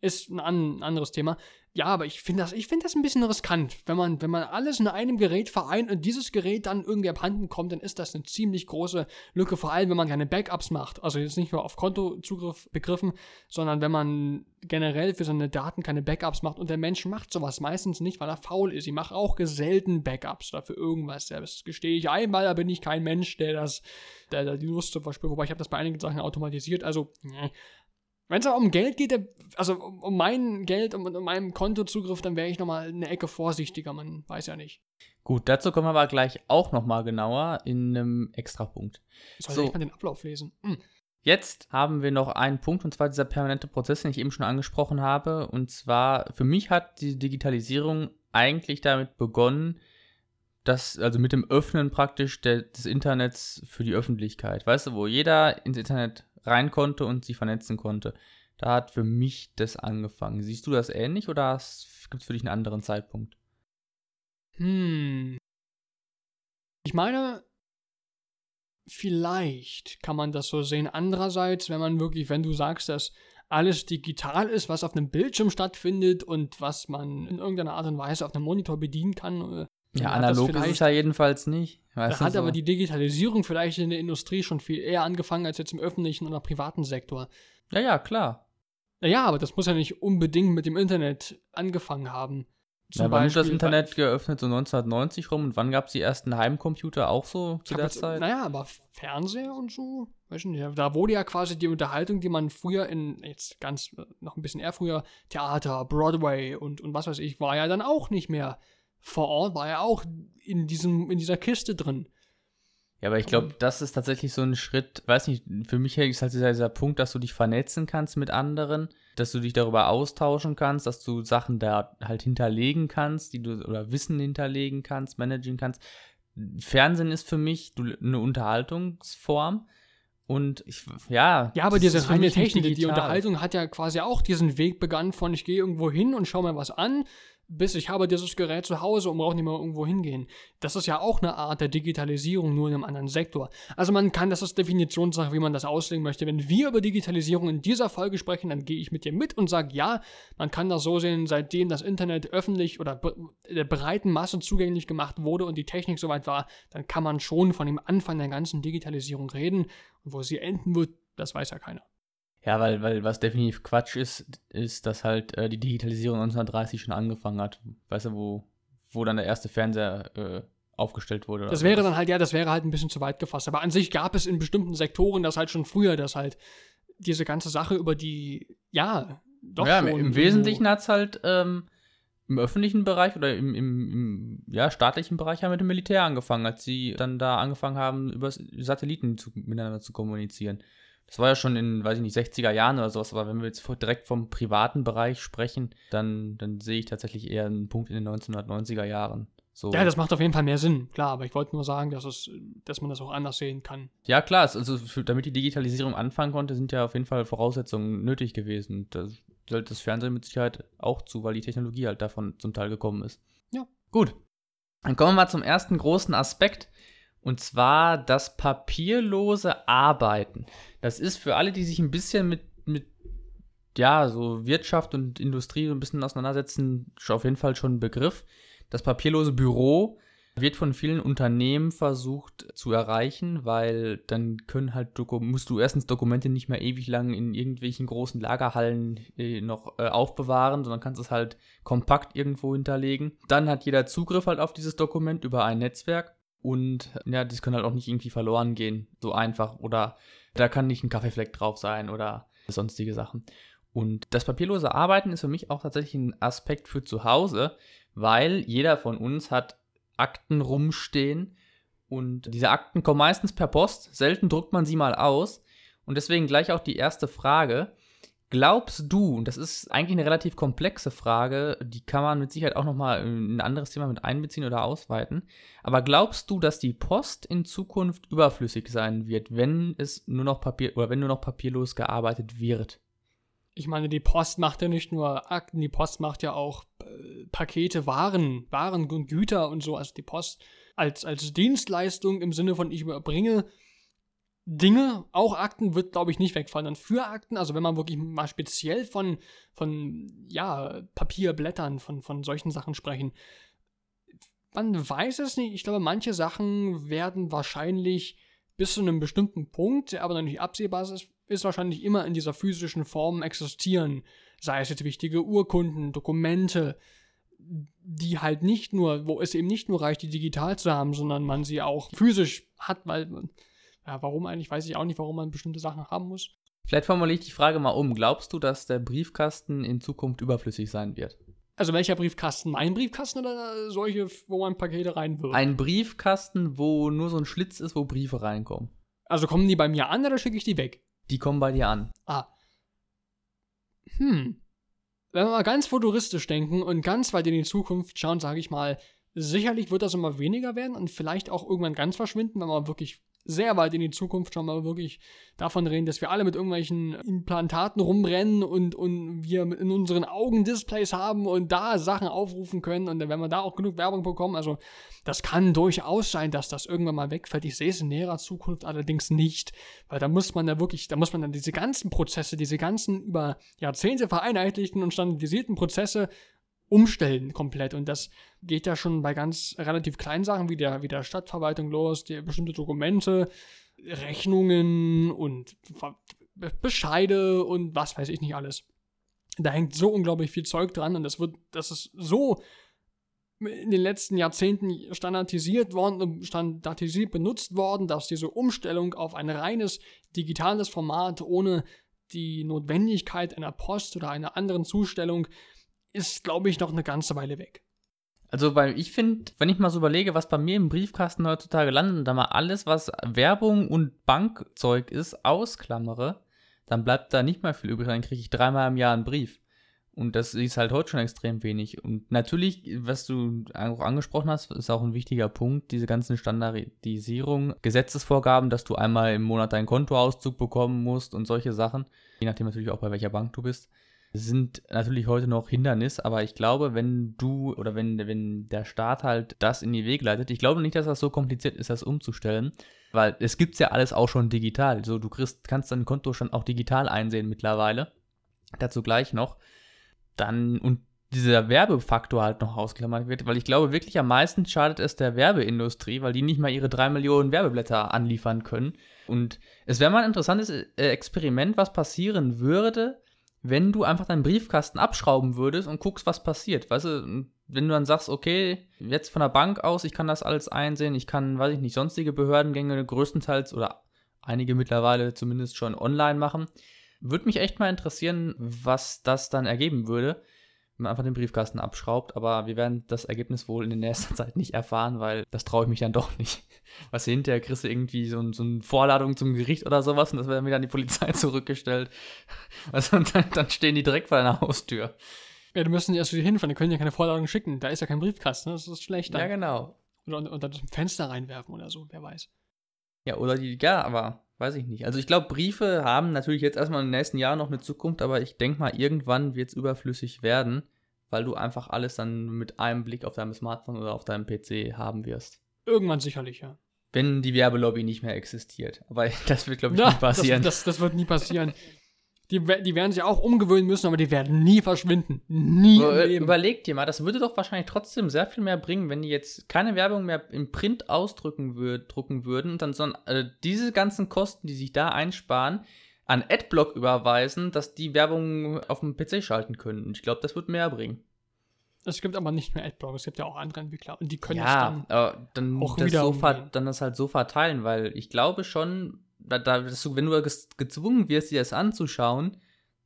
ist ein, an, anderes Thema. Ja, aber ich finde das, find das ein bisschen riskant. Wenn man, wenn man alles in einem Gerät vereint und dieses Gerät dann irgendwie abhanden kommt, dann ist das eine ziemlich große Lücke, vor allem wenn man keine Backups macht. Also jetzt nicht nur auf Kontozugriff begriffen, sondern wenn man generell für seine Daten keine Backups macht. Und der Mensch macht sowas meistens nicht, weil er faul ist. Ich mache auch selten Backups oder für irgendwas. Das gestehe ich einmal, da bin ich kein Mensch, der das, der, der die Lust zum Beispiel, wobei ich habe das bei einigen Sachen automatisiert. Also, nee. Wenn es aber um Geld geht, also um mein Geld und um, meinen Kontozugriff, dann wäre ich nochmal eine Ecke vorsichtiger, man weiß ja nicht. Gut, dazu kommen wir aber gleich auch nochmal genauer in einem Extrapunkt. Soll so. ich mal den Ablauf lesen? Hm. Jetzt haben wir noch einen Punkt, und zwar dieser permanente Prozess, den ich eben schon angesprochen habe. Und zwar, für mich hat die Digitalisierung eigentlich damit begonnen, dass, also mit dem Öffnen praktisch der, des Internets für die Öffentlichkeit. Weißt du, wo jeder ins Internet rein konnte und sich vernetzen konnte. Da hat für mich das angefangen. Siehst du das ähnlich oder gibt es für dich einen anderen Zeitpunkt? Hm. Ich meine, vielleicht kann man das so sehen. Andererseits, wenn man wirklich, wenn du sagst, dass alles digital ist, was auf einem Bildschirm stattfindet und was man in irgendeiner Art und Weise auf einem Monitor bedienen kann, äh, ja, analog ist es ja jedenfalls nicht. Da hat so. aber die Digitalisierung vielleicht in der Industrie schon viel eher angefangen als jetzt im öffentlichen oder privaten Sektor. Ja, ja, klar. Naja, aber das muss ja nicht unbedingt mit dem Internet angefangen haben. Zum ja, wann ist das Internet geöffnet? So 1990 rum? Und wann gab es die ersten Heimcomputer auch so zu der jetzt, Zeit? Naja, aber Fernseher und so, weiß nicht, da wurde ja quasi die Unterhaltung, die man früher in, jetzt ganz, noch ein bisschen eher früher, Theater, Broadway und, und was weiß ich, war ja dann auch nicht mehr vor Ort war er auch in, diesem, in dieser Kiste drin. Ja, aber ich glaube, das ist tatsächlich so ein Schritt, weiß nicht, für mich ist halt dieser, dieser Punkt, dass du dich vernetzen kannst mit anderen, dass du dich darüber austauschen kannst, dass du Sachen da halt hinterlegen kannst, die du oder Wissen hinterlegen kannst, managen kannst. Fernsehen ist für mich eine Unterhaltungsform. Und ich, ja. Ja, aber diese reine Technik, die Unterhaltung hat ja quasi auch diesen Weg begann von ich gehe irgendwo hin und schaue mir was an, bis ich habe dieses Gerät zu Hause und brauche nicht mehr irgendwo hingehen. Das ist ja auch eine Art der Digitalisierung, nur in einem anderen Sektor. Also man kann, das ist Definitionssache, wie man das auslegen möchte. Wenn wir über Digitalisierung in dieser Folge sprechen, dann gehe ich mit dir mit und sage, ja, man kann das so sehen, seitdem das Internet öffentlich oder der breiten Masse zugänglich gemacht wurde und die Technik soweit war, dann kann man schon von dem Anfang der ganzen Digitalisierung reden. Und wo sie enden wird, das weiß ja keiner. Ja, weil, weil was definitiv Quatsch ist, ist, dass halt äh, die Digitalisierung 1930 schon angefangen hat. Weißt du, wo, wo dann der erste Fernseher äh, aufgestellt wurde. Das wäre dann halt, ja, das wäre halt ein bisschen zu weit gefasst. Aber an sich gab es in bestimmten Sektoren das halt schon früher, dass halt diese ganze Sache über die, ja, doch ja, schon. im Wesentlichen hat es halt ähm, im öffentlichen Bereich oder im, im, im ja, staatlichen Bereich ja mit dem Militär angefangen, als sie dann da angefangen haben, über Satelliten zu, miteinander zu kommunizieren. Das war ja schon in, weiß ich nicht, 60er Jahren oder sowas, aber wenn wir jetzt direkt vom privaten Bereich sprechen, dann, dann sehe ich tatsächlich eher einen Punkt in den 1990er Jahren. So. Ja, das macht auf jeden Fall mehr Sinn, klar, aber ich wollte nur sagen, dass, es, dass man das auch anders sehen kann. Ja, klar, also für, damit die Digitalisierung anfangen konnte, sind ja auf jeden Fall Voraussetzungen nötig gewesen. Da zählt das Fernsehen mit Sicherheit auch zu, weil die Technologie halt davon zum Teil gekommen ist. Ja. Gut. Dann kommen wir mal zum ersten großen Aspekt. Und zwar das papierlose Arbeiten. Das ist für alle, die sich ein bisschen mit, mit ja, so Wirtschaft und Industrie ein bisschen auseinandersetzen, auf jeden Fall schon ein Begriff. Das papierlose Büro wird von vielen Unternehmen versucht zu erreichen, weil dann können halt musst du erstens Dokumente nicht mehr ewig lang in irgendwelchen großen Lagerhallen äh, noch äh, aufbewahren, sondern kannst es halt kompakt irgendwo hinterlegen. Dann hat jeder Zugriff halt auf dieses Dokument über ein Netzwerk und ja, das kann halt auch nicht irgendwie verloren gehen, so einfach oder da kann nicht ein Kaffeefleck drauf sein oder sonstige Sachen. Und das papierlose Arbeiten ist für mich auch tatsächlich ein Aspekt für zu Hause, weil jeder von uns hat Akten rumstehen und diese Akten kommen meistens per Post, selten druckt man sie mal aus und deswegen gleich auch die erste Frage. Glaubst du, und das ist eigentlich eine relativ komplexe Frage, die kann man mit Sicherheit auch nochmal in ein anderes Thema mit einbeziehen oder ausweiten, aber glaubst du, dass die Post in Zukunft überflüssig sein wird, wenn es nur noch Papier oder wenn nur noch papierlos gearbeitet wird? Ich meine, die Post macht ja nicht nur Akten, die Post macht ja auch äh, Pakete, Waren, Waren und Güter und so. Also die Post als, als Dienstleistung im Sinne von ich überbringe Dinge, auch Akten wird, glaube ich, nicht wegfallen. Und für Akten, also wenn man wirklich mal speziell von, von ja, Papierblättern, von, von solchen Sachen sprechen, man weiß es nicht. Ich glaube, manche Sachen werden wahrscheinlich bis zu einem bestimmten Punkt, der aber noch nicht absehbar ist, ist wahrscheinlich immer in dieser physischen Form existieren. Sei es jetzt wichtige Urkunden, Dokumente, die halt nicht nur, wo es eben nicht nur reicht, die digital zu haben, sondern man sie auch physisch hat, weil, ja, warum eigentlich, weiß ich auch nicht, warum man bestimmte Sachen haben muss. Vielleicht formuliere ich die Frage mal um. Glaubst du, dass der Briefkasten in Zukunft überflüssig sein wird? Also welcher Briefkasten? Mein Briefkasten oder solche, wo man Pakete reinwirft? Ein Briefkasten, wo nur so ein Schlitz ist, wo Briefe reinkommen. Also kommen die bei mir an oder schicke ich die weg? Die kommen bei dir an. Ah. Hm. Wenn wir mal ganz futuristisch denken und ganz weit in die Zukunft schauen, sage ich mal, sicherlich wird das immer weniger werden und vielleicht auch irgendwann ganz verschwinden, wenn wir wirklich sehr weit in die Zukunft weil wir wirklich davon reden, dass wir alle mit irgendwelchen Implantaten rumrennen und, und wir in unseren Augen Displays haben und da Sachen aufrufen können und wenn wir da auch genug Werbung bekommen, also das kann durchaus sein, dass das irgendwann mal wegfällt. Ich sehe es in näherer Zukunft allerdings nicht, weil da muss man ja wirklich, da muss man dann diese ganzen Prozesse, diese ganzen über Jahrzehnte vereinheitlichten und standardisierten Prozesse umstellen komplett. Und das geht ja schon bei ganz relativ kleinen Sachen wie der, wie der Stadtverwaltung los, die bestimmte Dokumente, Rechnungen und Bescheide und was weiß ich nicht alles. Da hängt so unglaublich viel Zeug dran und das wird, das ist so in den letzten Jahrzehnten standardisiert worden und standardisiert benutzt worden, dass diese Umstellung auf ein reines digitales Format ohne die Notwendigkeit einer Post oder einer anderen Zustellung ist, glaube ich, noch eine ganze Weile weg. Also, weil ich finde, wenn ich mal so überlege, was bei mir im Briefkasten heutzutage landet und da mal alles, was Werbung und Bankzeug ist, ausklammere, dann bleibt da nicht mehr viel übrig. Dann kriege ich dreimal im Jahr einen Brief. Und das ist halt heute schon extrem wenig. Und natürlich, was du auch angesprochen hast, ist auch ein wichtiger Punkt, diese ganzen Standardisierung, Gesetzesvorgaben, dass du einmal im Monat deinen Kontoauszug bekommen musst und solche Sachen, je nachdem natürlich auch bei welcher Bank du bist, sind natürlich heute noch Hindernis, aber ich glaube, wenn du oder wenn, wenn der Staat halt das in die Wege leitet, ich glaube nicht, dass das so kompliziert ist, das umzustellen, weil es gibt ja alles auch schon digital. So, du kriegst, kannst deinen Kontostand auch digital einsehen mittlerweile. Dazu gleich noch. Dann, und dieser Werbefaktor halt noch ausklammert wird, weil ich glaube wirklich am meisten schadet es der Werbeindustrie, weil die nicht mal ihre drei Millionen Werbeblätter anliefern können. Und es wäre mal ein interessantes äh, Experiment, was passieren würde, wenn du einfach deinen Briefkasten abschrauben würdest und guckst, was passiert. Weißt du, wenn du dann sagst, okay, jetzt von der Bank aus, ich kann das alles einsehen, ich kann, weiß ich nicht, sonstige Behördengänge größtenteils oder einige mittlerweile zumindest schon online machen, Würde mich echt mal interessieren, was das dann ergeben würde, man einfach den Briefkasten abschraubt. Aber wir werden das Ergebnis wohl in der nächsten Zeit nicht erfahren, weil das traue ich mich dann doch nicht. Was hinterher kriegst du irgendwie so, so eine Vorladung zum Gericht oder sowas und das wird dann wieder an die Polizei zurückgestellt. Also dann, dann stehen die direkt vor deiner Haustür. Ja, du müssen erst wieder hinfahren, die können ja keine Vorladung schicken. Da ist ja kein Briefkasten, das ist schlecht. Ja, genau. Oder unter, unter das Fenster reinwerfen oder so, wer weiß. Ja, oder die, ja, aber weiß ich nicht. Also ich glaube, Briefe haben natürlich jetzt erstmal in den nächsten Jahren noch eine Zukunft, aber ich denke mal, irgendwann wird es überflüssig werden, weil du einfach alles dann mit einem Blick auf deinem Smartphone oder auf deinem PC haben wirst. Irgendwann sicherlich, ja. Wenn die Werbelobby nicht mehr existiert. Aber das wird, glaube ich, Ja, nie passieren. Das, das, das wird nie passieren. Die, die werden sich auch umgewöhnen müssen, aber die werden nie verschwinden. Nie Über-. Überleg dir mal, das würde doch wahrscheinlich trotzdem sehr viel mehr bringen, wenn die jetzt keine Werbung mehr im Print ausdrücken würd, drucken würden und dann sondern äh, diese ganzen Kosten, die sich da einsparen, an Adblock überweisen, dass die Werbung auf dem PC schalten können. Und ich glaube, das wird mehr bringen. Es gibt aber nicht nur Adblock, es gibt ja auch andere Entwickler und die können es ja, dann. dann, auch das wieder so dann das halt so verteilen, weil ich glaube schon, da, da, du, wenn du gezwungen wirst, dir das anzuschauen,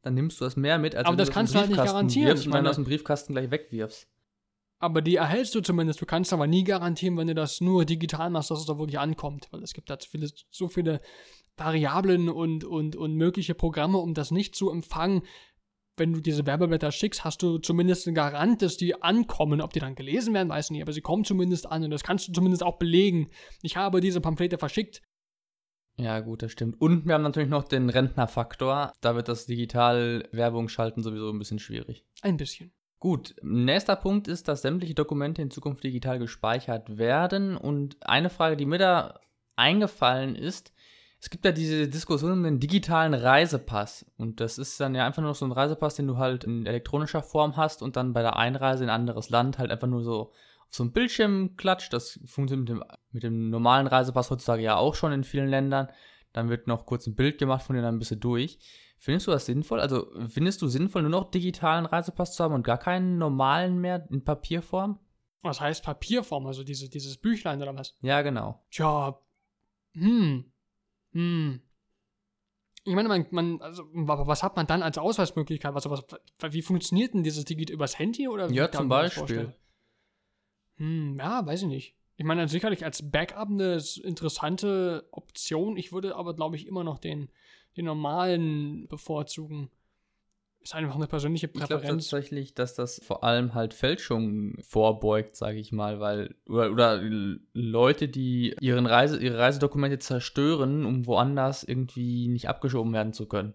dann nimmst du das mehr mit, als Aber wenn das du kannst aus du halt nicht garantieren. wirfst Ich meine- aus dem Briefkasten gleich wegwirfst. Aber die erhältst du zumindest. Du kannst aber nie garantieren, wenn du das nur digital machst, dass es da wirklich ankommt. Weil es gibt da so viele, so viele Variablen und, und, und mögliche Programme, um das nicht zu empfangen. Wenn du diese Werbeblätter schickst, hast du zumindest einen Garant, dass die ankommen. Ob die dann gelesen werden, weiß ich nicht, aber sie kommen zumindest an und das kannst du zumindest auch belegen. Ich habe diese Pamphlete verschickt. Ja, gut, das stimmt. Und wir haben natürlich noch den Rentnerfaktor. Da wird das digital Werbung schalten sowieso ein bisschen schwierig. Ein bisschen. Gut, nächster Punkt ist, dass sämtliche Dokumente in Zukunft digital gespeichert werden. Und eine Frage, die mir da eingefallen ist, es gibt ja diese Diskussion um den digitalen Reisepass. Und das ist dann ja einfach nur so ein Reisepass, den du halt in elektronischer Form hast und dann bei der Einreise in ein anderes Land halt einfach nur so auf so einem Bildschirm klatscht. Das funktioniert mit dem, mit dem normalen Reisepass heutzutage ja auch schon in vielen Ländern. Dann wird noch kurz ein Bild gemacht von dir, dann bist du durch. Findest du das sinnvoll? Also findest du sinnvoll, nur noch digitalen Reisepass zu haben und gar keinen normalen mehr in Papierform? Was heißt Papierform, also diese, dieses Büchlein oder was? Ja, genau. Tja, hm, hm. Ich meine, man, man, also, wa- was hat man dann als Ausweismöglichkeit? Was, was, wie funktioniert denn dieses Digital übers Handy oder? wie Ja, zum Beispiel. Hm, ja, weiß ich nicht. Ich meine, sicherlich als Backup eine interessante Option. Ich würde aber, glaube ich, immer noch den, den normalen bevorzugen. Ist einfach eine persönliche Ich glaube Präferenz. tatsächlich, dass das vor allem halt Fälschungen vorbeugt, sage ich mal, weil oder, oder Leute, die ihren Reise, ihre Reisedokumente zerstören, um woanders irgendwie nicht abgeschoben werden zu können.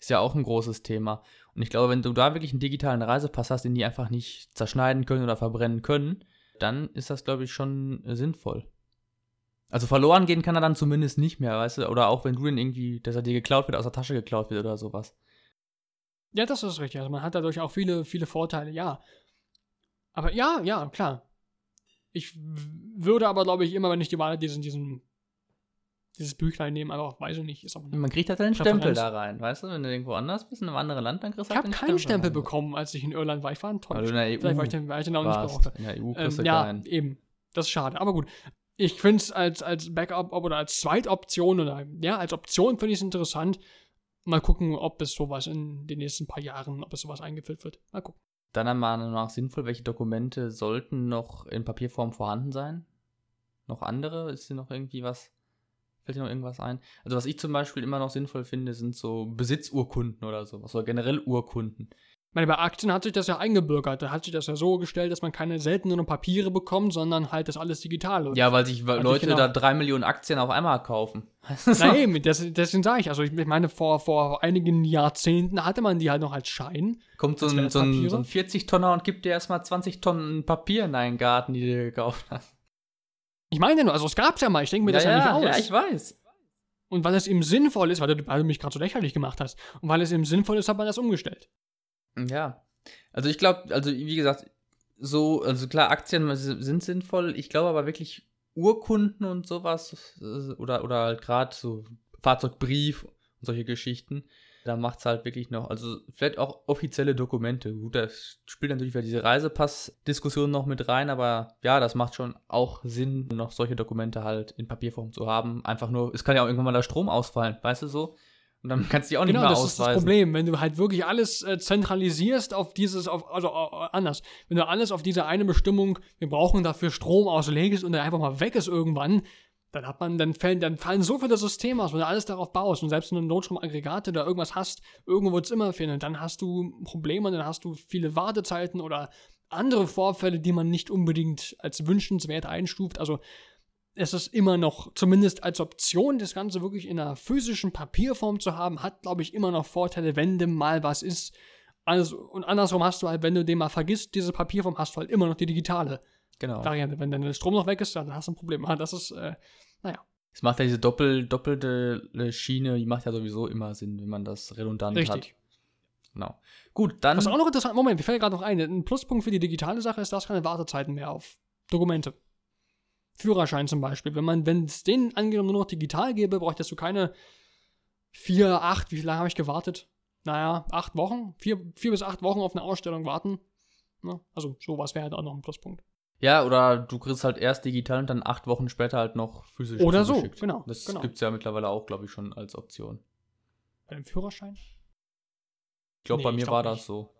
Ist ja auch ein großes Thema. Und ich glaube, wenn du da wirklich einen digitalen Reisepass hast, den die einfach nicht zerschneiden können oder verbrennen können, dann ist das, glaube ich, schon äh, sinnvoll. Also verloren gehen kann er dann zumindest nicht mehr, weißt du? Oder auch wenn du den irgendwie, dass er dir geklaut wird, aus der Tasche geklaut wird oder sowas. Ja, das ist richtig. Also man hat dadurch auch viele, viele Vorteile, ja. Aber ja, ja, klar. Ich würde aber, glaube ich, immer, wenn ich die Wahl hätte, diesen, diesen, dieses Büchlein nehmen, einfach, weiß ich nicht, ist auch Man kriegt halt einen Präferenz. Stempel da rein, weißt du? Wenn du irgendwo anders bist, in einem anderen Land, dann kriegst du Ich halt habe den keinen Stempel bekommen, als ich in Irland war. Ich war enttäuscht. du in der EU Vielleicht, weil ich den, weil ich den auch nicht warst. brauchte. In der EU kriegst Ähm, du ja, keinen. eben. Das ist schade. Aber gut. Ich finde es als, als Backup oder als Zweitoption oder ja, als Option finde ich es interessant. Mal gucken, ob es sowas in den nächsten paar Jahren, ob es sowas eingeführt wird. Mal gucken. Deiner Meinung nach sinnvoll, welche Dokumente sollten noch in Papierform vorhanden sein? Noch andere? Ist dir noch irgendwie was? Fällt dir noch irgendwas ein? Also was ich zum Beispiel immer noch sinnvoll finde, sind so Besitzurkunden oder sowas. Oder generell Urkunden. Ich meine, bei Aktien hat sich das ja eingebürgert. Da hat sich das ja so gestellt, dass man keine seltenen Papiere bekommt, sondern halt das alles digital. Und Ja, weil sich Also Leute genau. da drei Millionen Aktien auf einmal kaufen. Na eben, das, deswegen sage ich, also ich meine, vor, vor einigen Jahrzehnten hatte man die halt noch als Schein. Kommt so ein, so ein, so ein 40-Tonner und gibt dir erstmal 20 Tonnen Papier in deinen Garten, die du dir gekauft hast. Ich meine nur, also es gab's ja mal, ich denke mir das ja, nicht aus. ja, ich weiß. Und weil es eben sinnvoll ist, weil du, weil du mich gerade so lächerlich gemacht hast, und weil es eben sinnvoll ist, hat man das umgestellt. Ja. Also ich glaube, also wie gesagt, so, also klar, Aktien sind sinnvoll. Ich glaube aber wirklich Urkunden und sowas äh, oder, oder halt gerade so Fahrzeugbrief und solche Geschichten, da macht es halt wirklich noch, also vielleicht auch offizielle Dokumente. Gut, da spielt natürlich wieder diese Reisepass-Diskussion noch mit rein, aber ja, das macht schon auch Sinn, noch solche Dokumente halt in Papierform zu haben. Einfach nur, es kann ja auch irgendwann mal der Strom ausfallen, weißt du so? Und dann kannst du die auch nicht Genau, mehr das ausweisen. ist das Problem, wenn du halt wirklich alles äh, zentralisierst auf dieses, auf, also äh, anders. Wenn du alles auf diese eine Bestimmung, wir brauchen dafür Strom auslegst und der einfach mal weg ist irgendwann, dann hat man, dann fallen, dann fallen so viele Systeme aus, wenn du alles darauf baust und selbst wenn du Notstromaggregate oder irgendwas hast, irgendwo wird es immer fehlen und dann hast du Probleme, dann hast du viele Wartezeiten oder andere Vorfälle, die man nicht unbedingt als wünschenswert einstuft. Also es ist immer noch, zumindest als Option, das Ganze wirklich in einer physischen Papierform zu haben, hat, glaube ich, immer noch Vorteile, wenn dem mal was ist. Also, und andersrum hast du halt, wenn du den mal vergisst, diese Papierform, hast du halt immer noch die digitale Genau. Variante. Wenn dann der Strom noch weg ist, dann hast du ein Problem. Ah, Das ist, äh, naja, Es macht ja diese doppel, doppelte äh, Schiene, die macht ja sowieso immer Sinn, wenn man das redundant richtig. hat. Genau. Gut, dann. Was auch noch interessant, Moment, mir fällt gerade noch ein, ein Pluspunkt für die digitale Sache ist, dass keine Wartezeiten mehr auf Dokumente. Führerschein zum Beispiel. Wenn man, wenn es den angenommen nur noch digital gäbe, bräuchtest du keine vier, acht, wie lange habe ich gewartet? Naja, acht Wochen, vier, vier bis acht Wochen auf eine Ausstellung warten. Ne? Also sowas wäre halt auch noch ein Pluspunkt. Ja, oder du kriegst halt erst digital und dann acht Wochen später halt noch physisch. Oder so, genau, Das genau. gibt's ja mittlerweile auch, glaube ich, schon als Option. Bei dem Führerschein? Ich glaube, Nee, bei mir glaub war nicht. das so.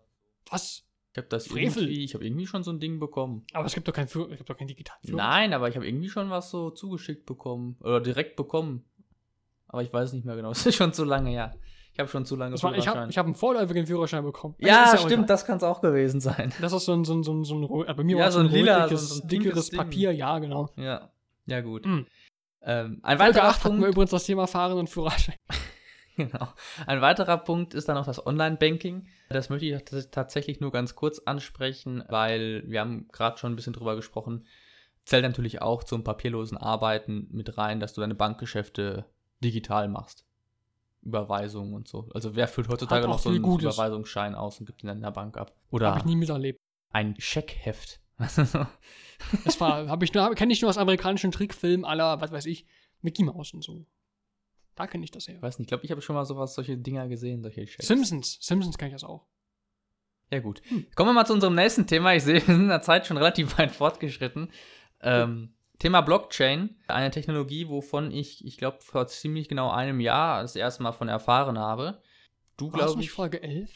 Was? Ich habe das Frevel. irgendwie, ich habe irgendwie schon so ein Ding bekommen. Aber es gibt doch kein, Führ es gibt doch kein digitalen Führerschein. Nein, aber ich habe irgendwie schon was so zugeschickt bekommen. Oder direkt bekommen. Aber ich weiß nicht mehr genau. Es ist schon zu lange, ja. Ich habe schon zu lange Das war, ich habe Führerschein. ich hab einen vorläufigen Führerschein bekommen. Ja, auch stimmt, egal. das kann es auch gewesen sein. Das ist so ein, so ein, so ein, so ein äh, bei mir Ja, war so ein lila, so ein- dickeres Ding. Papier, ja, genau. Ja, ja gut. Mhm. Ähm, ein Folge weiterer 8 hatten wir Punkt, übrigens das Thema Fahren und Führerschein. genau. Ein weiterer Punkt ist dann auch das Online-Banking. Das möchte ich tats- tatsächlich nur ganz kurz ansprechen, weil wir haben gerade schon ein bisschen drüber gesprochen. Zählt natürlich auch zum papierlosen Arbeiten mit rein, dass du deine Bankgeschäfte digital machst. Überweisungen und so. Also wer führt heutzutage noch so einen Gutes. Überweisungsschein aus und gibt ihn dann in der Bank ab? Oder Habe ich nie miterlebt. ein Scheckheft. Das war, habe ich nur, kenne ich nur aus amerikanischen Trickfilmen aller, was weiß ich, Mickey Mouse und so. Da kenne ich das her. Ich weiß nicht, ich glaube, ich habe schon mal sowas, solche Dinger gesehen, solche Schecks. Simpsons, Simpsons kenne ich das auch. Ja, gut. Hm. Kommen wir mal zu unserem nächsten Thema. Ich sehe, wir sind in der Zeit schon relativ weit fortgeschritten. Ähm, Thema Blockchain, eine Technologie, wovon ich, ich glaube, vor ziemlich genau einem Jahr das erste Mal von erfahren habe. Du, glaube nicht ich, Folge 11?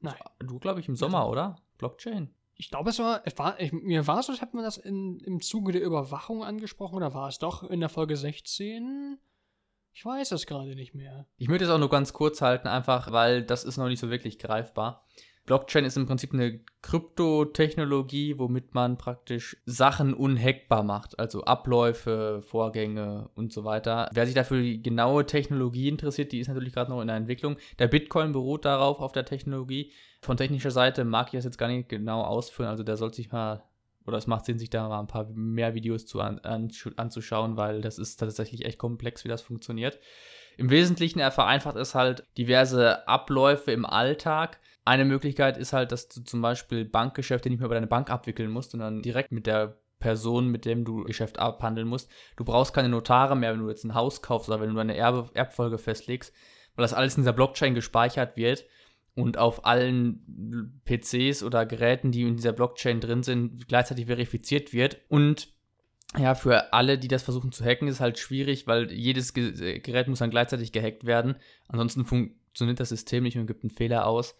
Nein. du, glaube ich, im Sommer, oder? Blockchain. Ich glaube, es war, es war ich, mir war es, als hätte man das in, im Zuge der Überwachung angesprochen, oder war es doch in der Folge 16? Ich weiß es gerade nicht mehr. Ich möchte es auch nur ganz kurz halten, einfach weil das ist noch nicht so wirklich greifbar. Blockchain ist im Prinzip eine Kryptotechnologie, womit man praktisch Sachen unhackbar macht, also Abläufe, Vorgänge und so weiter. Wer sich dafür die genaue Technologie interessiert, die ist natürlich gerade noch in der Entwicklung. Der Bitcoin beruht darauf, auf der Technologie. Von technischer Seite mag ich das jetzt gar nicht genau ausführen, also der sollte sich mal, oder es macht Sinn, sich da mal ein paar mehr Videos zu an, an, anzuschauen, weil das ist tatsächlich echt komplex, wie das funktioniert. Im Wesentlichen, er vereinfacht es halt diverse Abläufe im Alltag. Eine Möglichkeit ist halt, dass du zum Beispiel Bankgeschäfte nicht mehr über deine Bank abwickeln musst, sondern direkt mit der Person, mit dem du Geschäft abhandeln musst. Du brauchst keine Notare mehr, wenn du jetzt ein Haus kaufst oder wenn du eine Erbe, Erbfolge festlegst, weil das alles in dieser Blockchain gespeichert wird und auf allen PCs oder Geräten, die in dieser Blockchain drin sind, gleichzeitig verifiziert wird. Und ja, für alle, die das versuchen zu hacken, ist halt schwierig, weil jedes Ge Gerät muss dann gleichzeitig gehackt werden. Ansonsten funktioniert das System nicht und gibt einen Fehler aus.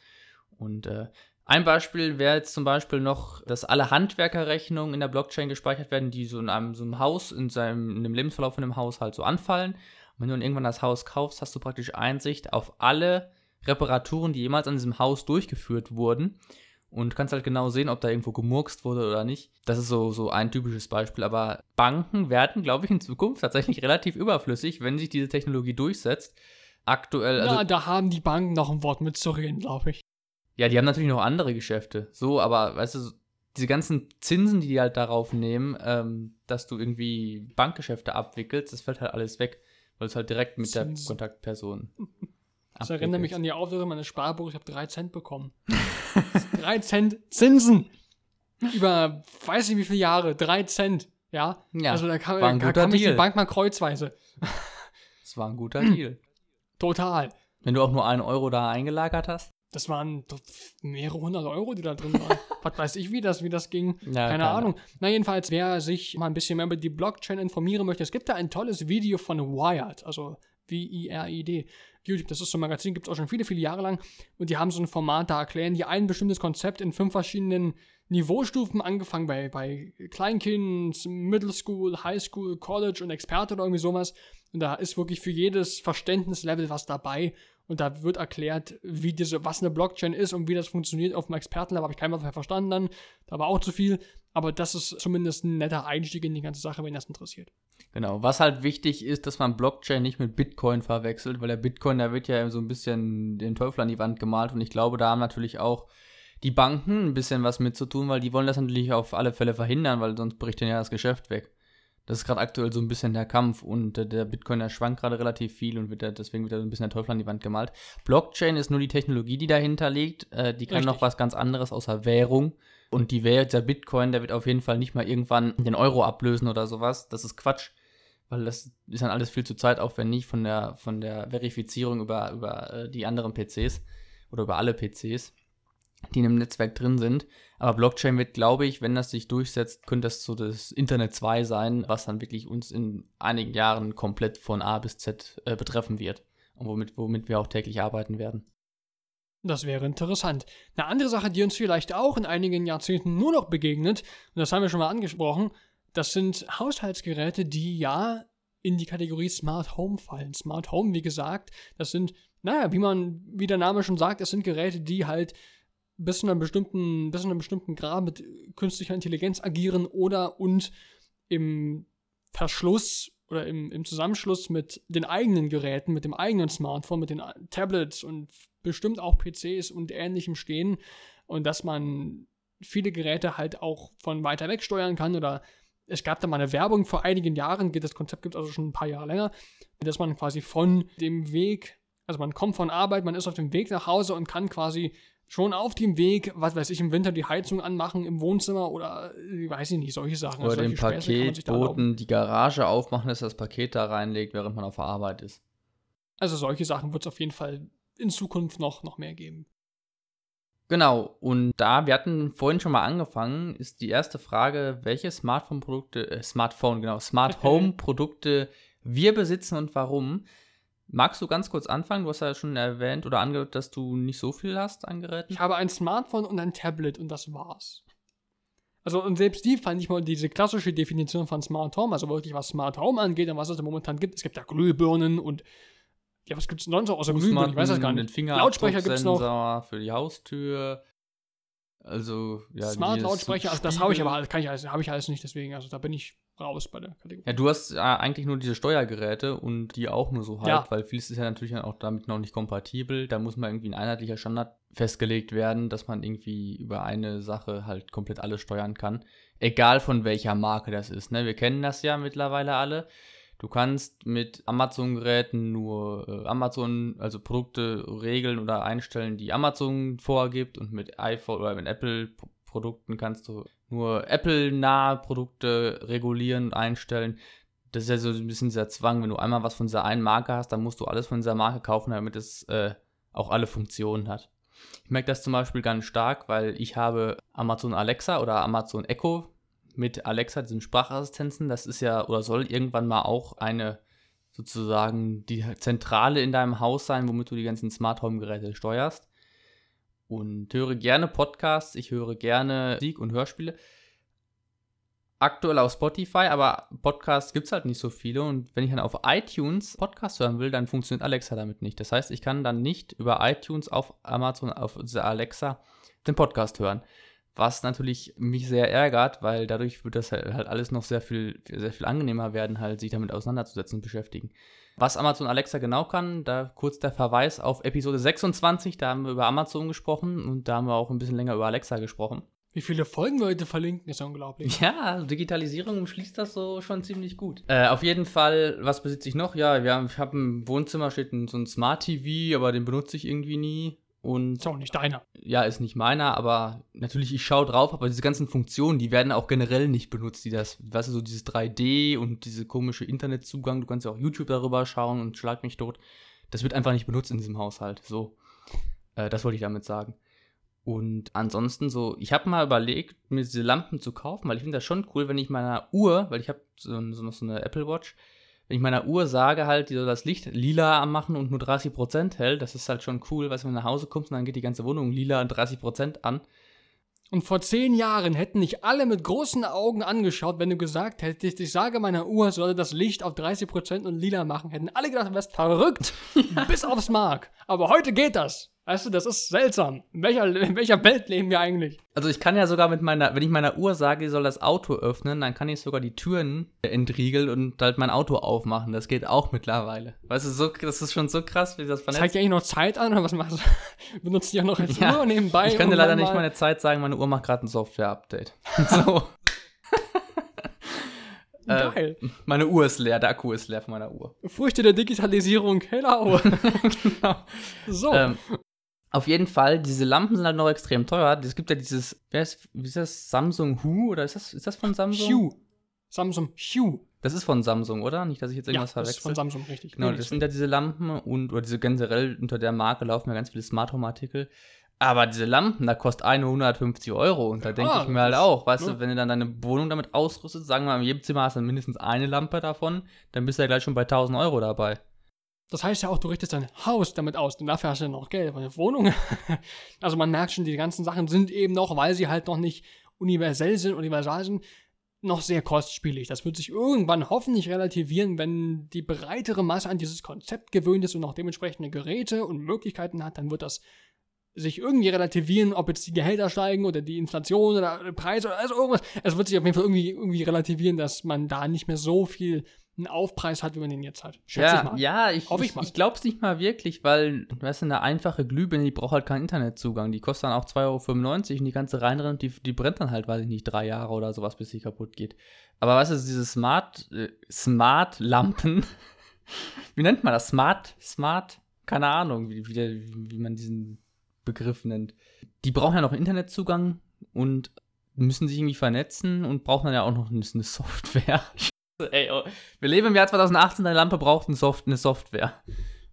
Und äh, ein Beispiel wäre jetzt zum Beispiel noch, dass alle Handwerkerrechnungen in der Blockchain gespeichert werden, die so in einem, so einem Haus, in, seinem, in dem Lebensverlauf von dem Haus halt so anfallen. Und wenn du dann irgendwann das Haus kaufst, hast du praktisch Einsicht auf alle Reparaturen, die jemals an diesem Haus durchgeführt wurden. Und kannst halt genau sehen, ob da irgendwo gemurkst wurde oder nicht. Das ist so, so ein typisches Beispiel. Aber Banken werden, glaube ich, in Zukunft tatsächlich relativ überflüssig, wenn sich diese Technologie durchsetzt. Aktuell, also Na, da haben die Banken noch ein Wort mitzureden, glaube ich. Ja, die haben natürlich noch andere Geschäfte. So, aber weißt du, diese ganzen Zinsen, die die halt darauf nehmen, ähm, dass du irgendwie Bankgeschäfte abwickelst, das fällt halt alles weg, weil es halt direkt mit der Zinsen. Kontaktperson. Das erinnert mich an die Auflösung meines Sparbuchs. Ich habe 3 Cent bekommen. 3 Cent Zinsen. Über weiß ich wie viele Jahre. 3 Cent. Ja. Ja, also da kam, war ein da guter kam mich die Deal. Bank mal kreuzweise. Das war ein guter Deal. Total. Wenn du auch nur einen Euro da eingelagert hast. Das waren doch mehrere hundert Euro, die da drin waren. Was weiß ich, wie das, wie das ging. Ja, Keine keine Ahnung. Na, jedenfalls, wer sich mal ein bisschen mehr über die Blockchain informieren möchte, es gibt da ein tolles Video von Wired, also W-I-R-I-D. YouTube, das ist so ein Magazin, gibt es auch schon viele, viele Jahre lang. Und die haben so ein Format, da erklären die ein bestimmtes Konzept in fünf verschiedenen Niveaustufen, angefangen bei, bei Kleinkind, Middle School, High School, College und Experte oder irgendwie sowas. Und da ist wirklich für jedes Verständnislevel was dabei. Und da wird erklärt, wie diese, was eine Blockchain ist und wie das funktioniert. Auf dem Expertenlevel habe ich kein was mehr verstanden dann. Da war auch zu viel. Aber das ist zumindest ein netter Einstieg in die ganze Sache, wenn das interessiert. Genau. Was halt wichtig ist, dass man Blockchain nicht mit Bitcoin verwechselt, weil der Bitcoin, da wird ja so ein bisschen den Teufel an die Wand gemalt. Und ich glaube, da haben natürlich auch die Banken ein bisschen was mitzutun, weil die wollen das natürlich auf alle Fälle verhindern, weil sonst bricht denen ja das Geschäft weg. Das ist gerade aktuell so ein bisschen der Kampf und äh, der Bitcoin, der schwankt gerade relativ viel und wird da, deswegen wieder so ein bisschen der Teufel an die Wand gemalt. Blockchain ist nur die Technologie, die dahinter liegt. Äh, die kann Richtig. noch was ganz anderes außer Währung. Und die Währung, der Bitcoin, der wird auf jeden Fall nicht mal irgendwann den Euro ablösen oder sowas. Das ist Quatsch, weil das ist dann alles viel zu zeitaufwendig von der, von der Verifizierung über, über äh, die anderen PCs oder über alle PCs die in einem Netzwerk drin sind. Aber Blockchain wird, glaube ich, wenn das sich durchsetzt, könnte das so das Internet 2 sein, was dann wirklich uns in einigen Jahren komplett von A bis Z äh, betreffen wird. Und womit, womit wir auch täglich arbeiten werden. Das wäre interessant. Eine andere Sache, die uns vielleicht auch in einigen Jahrzehnten nur noch begegnet, und das haben wir schon mal angesprochen, das sind Haushaltsgeräte, die ja in die Kategorie Smart Home fallen. Smart Home, wie gesagt, das sind, naja, wie man, wie der Name schon sagt, das sind Geräte, die halt bis zu einem bestimmten, bis zu einem bestimmten Grad mit künstlicher Intelligenz agieren oder und im Verschluss oder im, im Zusammenschluss mit den eigenen Geräten, mit dem eigenen Smartphone, mit den Tablets und bestimmt auch PCs und ähnlichem stehen und dass man viele Geräte halt auch von weiter weg steuern kann oder es gab da mal eine Werbung vor einigen Jahren, das Konzept gibt es also schon ein paar Jahre länger, dass man quasi von dem Weg, also man kommt von Arbeit, man ist auf dem Weg nach Hause und kann quasi schon auf dem Weg, was weiß ich, im Winter die Heizung anmachen im Wohnzimmer oder äh, weiß ich nicht, solche Sachen. Oder dem Paketboten die Garage aufmachen, dass das Paket da reinlegt, während man auf der Arbeit ist. Also solche Sachen wird es auf jeden Fall in Zukunft noch, noch mehr geben. Genau, und da, wir hatten vorhin schon mal angefangen, ist die erste Frage, welche Smartphone-Produkte, äh, Smartphone, genau, Smart Home-Produkte wir besitzen und warum. Magst du ganz kurz anfangen? Du hast ja schon erwähnt oder angedeutet, dass du nicht so viel hast an Geräten. Ich habe ein Smartphone und ein Tablet und das war's. Also, und selbst die fand ich mal diese klassische Definition von Smart Home, also wirklich was Smart Home angeht und was es da momentan gibt. Es gibt ja Glühbirnen und ja, was gibt es sonst noch außer Glühbirnen? Ich weiß das gar nicht. Lautsprecher gibt es noch. Für die Haustür. Also, ja. Smart Lautsprecher, also das habe ich aber kann ich alles, habe ich alles nicht, deswegen, also da bin ich raus bei der Kategorie. Ja, du hast äh, eigentlich nur diese Steuergeräte und die auch nur so halt, ja. weil vieles ist ja natürlich auch damit noch nicht kompatibel. Da muss mal irgendwie ein einheitlicher Standard festgelegt werden, dass man irgendwie über eine Sache halt komplett alles steuern kann. Egal von welcher Marke das ist. Ne? Wir kennen das ja mittlerweile alle. Du kannst mit Amazon-Geräten nur äh, Amazon, also Produkte regeln oder einstellen, die Amazon vorgibt und mit iPhone oder mit Apple-Produkten kannst du nur Apple-nahe Produkte regulieren und einstellen. Das ist ja so ein bisschen dieser Zwang, wenn du einmal was von dieser einen Marke hast, dann musst du alles von dieser Marke kaufen, damit es äh, auch alle Funktionen hat. Ich merke das zum Beispiel ganz stark, weil ich habe Amazon Alexa oder Amazon Echo mit Alexa, diesem Sprachassistenzen. Das ist ja oder soll irgendwann mal auch eine sozusagen die Zentrale in deinem Haus sein, womit du die ganzen Smart Home Geräte steuerst und höre gerne Podcasts, ich höre gerne Musik und Hörspiele. Aktuell auf Spotify, aber Podcasts gibt es halt nicht so viele. Und wenn ich dann auf iTunes Podcasts hören will, dann funktioniert Alexa damit nicht. Das heißt, ich kann dann nicht über iTunes auf Amazon, auf Alexa den Podcast hören. Was natürlich mich sehr ärgert, weil dadurch wird das halt, halt alles noch sehr viel, sehr viel angenehmer werden, halt sich damit auseinanderzusetzen und beschäftigen. Was Amazon Alexa genau kann, da kurz der Verweis auf Episode 26, da haben wir über Amazon gesprochen und da haben wir auch ein bisschen länger über Alexa gesprochen. Wie viele Folgen wir heute verlinken, ist unglaublich. Ja, also Digitalisierung umschließt das so schon ziemlich gut. Äh, auf jeden Fall, was besitze ich noch? Ja, wir haben, ich habe im Wohnzimmer steht ein, so ein Smart TV, aber den benutze ich irgendwie nie. Und ist auch nicht deiner. Ja, ist nicht meiner, aber natürlich, ich schaue drauf, aber diese ganzen Funktionen, die werden auch generell nicht benutzt, die das, weißt du, so dieses 3D und diese komische Internetzugang, du kannst ja auch YouTube darüber schauen und schlag mich tot. Das wird einfach nicht benutzt in diesem Haushalt. So. Äh, das wollte ich damit sagen. Und ansonsten so, ich habe mal überlegt, mir diese Lampen zu kaufen, weil ich finde das schon cool, wenn ich meiner Uhr, weil ich habe so, so so eine Apple Watch, wenn ich meiner Uhr sage halt, die soll das Licht lila machen und nur 30% hält, das ist halt schon cool, du, wenn du nach Hause kommst und dann geht die ganze Wohnung lila und 30% an. Und vor zehn Jahren hätten dich alle mit großen Augen angeschaut, wenn du gesagt hättest, ich sage meiner Uhr, solle das Licht auf 30% und lila machen. Hätten alle gedacht, du wärst verrückt. Bis aufs Mark. Aber heute geht das. Weißt du, das ist seltsam. In welcher, in welcher Welt leben wir eigentlich? Also ich kann ja sogar mit meiner, wenn ich meiner Uhr sage, ich soll das Auto öffnen, dann kann ich sogar die Türen entriegeln und halt mein Auto aufmachen. Das geht auch mittlerweile. Weißt du, so, das ist schon so krass, wie das vernetzt. Zeigt ja eigentlich noch Zeit an oder was machst du? Benutzt die auch noch als ja, Uhr nebenbei? Ich könnte leider nicht meine Zeit sagen, meine Uhr macht gerade ein Software-Update. so. Geil. Äh, meine Uhr ist leer, der Akku ist leer von meiner Uhr. Früchte der Digitalisierung, hello. genau. So. Ähm, auf jeden Fall, diese Lampen sind halt noch extrem teuer. Es gibt ja dieses, wer ist, wie ist das, Samsung Hu oder ist das, ist das von Samsung? Hue. Samsung Hue. Das ist von Samsung, oder? Nicht, dass ich jetzt irgendwas ja, verwechsel. Das ist von Samsung, richtig. Genau, das sind ja diese Lampen und, oder diese generell unter der Marke laufen ja ganz viele Smart Home Artikel. Aber diese Lampen, da kostet eine 150 Euro. Und da ja, denke ich mir halt auch, weißt ne? du, wenn du dann deine Wohnung damit ausrüstet, sagen wir mal, in jedem Zimmer hast du mindestens eine Lampe davon, dann bist du ja gleich schon bei 1000 Euro dabei. Das heißt ja auch, du richtest dein Haus damit aus, denn dafür hast du ja noch Geld, eine Wohnung. also man merkt schon, die ganzen Sachen sind eben noch, weil sie halt noch nicht universell sind, universal sind, noch sehr kostspielig. Das wird sich irgendwann hoffentlich relativieren, wenn die breitere Masse an dieses Konzept gewöhnt ist und auch dementsprechende Geräte und Möglichkeiten hat, dann wird das sich irgendwie relativieren, ob jetzt die Gehälter steigen oder die Inflation oder der Preis oder also irgendwas. Es wird sich auf jeden Fall irgendwie, irgendwie relativieren, dass man da nicht mehr so viel einen Aufpreis hat, wie man den jetzt hat. Schätze ja, ich mal. Ja, ich, Hoffe ich, ich, ich glaube es nicht mal wirklich, weil, weißt du, eine einfache Glühbirne, die braucht halt keinen Internetzugang. Die kostet dann auch 2,95 Euro und die ganze reinrennt, die, die brennt dann halt, weiß ich nicht, drei Jahre oder sowas, bis sie kaputt geht. Aber weißt du, diese Smart, äh, Smart-Lampen, wie nennt man das? Smart, Smart, keine Ahnung, wie, wie, der, wie man diesen Begriff nennt. Die brauchen ja noch Internetzugang und müssen sich irgendwie vernetzen und brauchen dann ja auch noch eine Software. Ey, oh. Wir leben im Jahr 2018, deine Lampe braucht eine, Soft eine Software.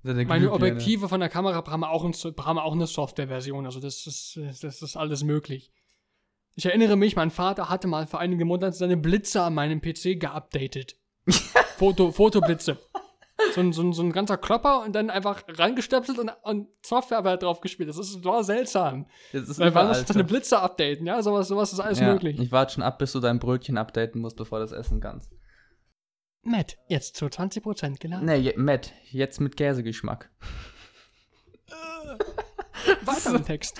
Eine Meine Objektive von der Kamera haben auch, ein, haben auch eine Softwareversion, also das ist, das ist alles möglich. Ich erinnere mich, mein Vater hatte mal für einige Monate seine Blitze an meinem PC geupdatet. Foto, Fotoblitze. So ein, so, ein, so ein ganzer Klopper und dann einfach rangestöpselt und, und Software drauf gespielt. Das ist war seltsam. Das ist Weil man muss deine Blitze updaten, ja, sowas, sowas ist alles ja, möglich. Ich warte schon ab, bis du dein Brötchen updaten musst, bevor du das essen kannst. Matt, jetzt zu 20% geladen. Nee, Matt, jetzt mit Käsegeschmack. Weiter im Text.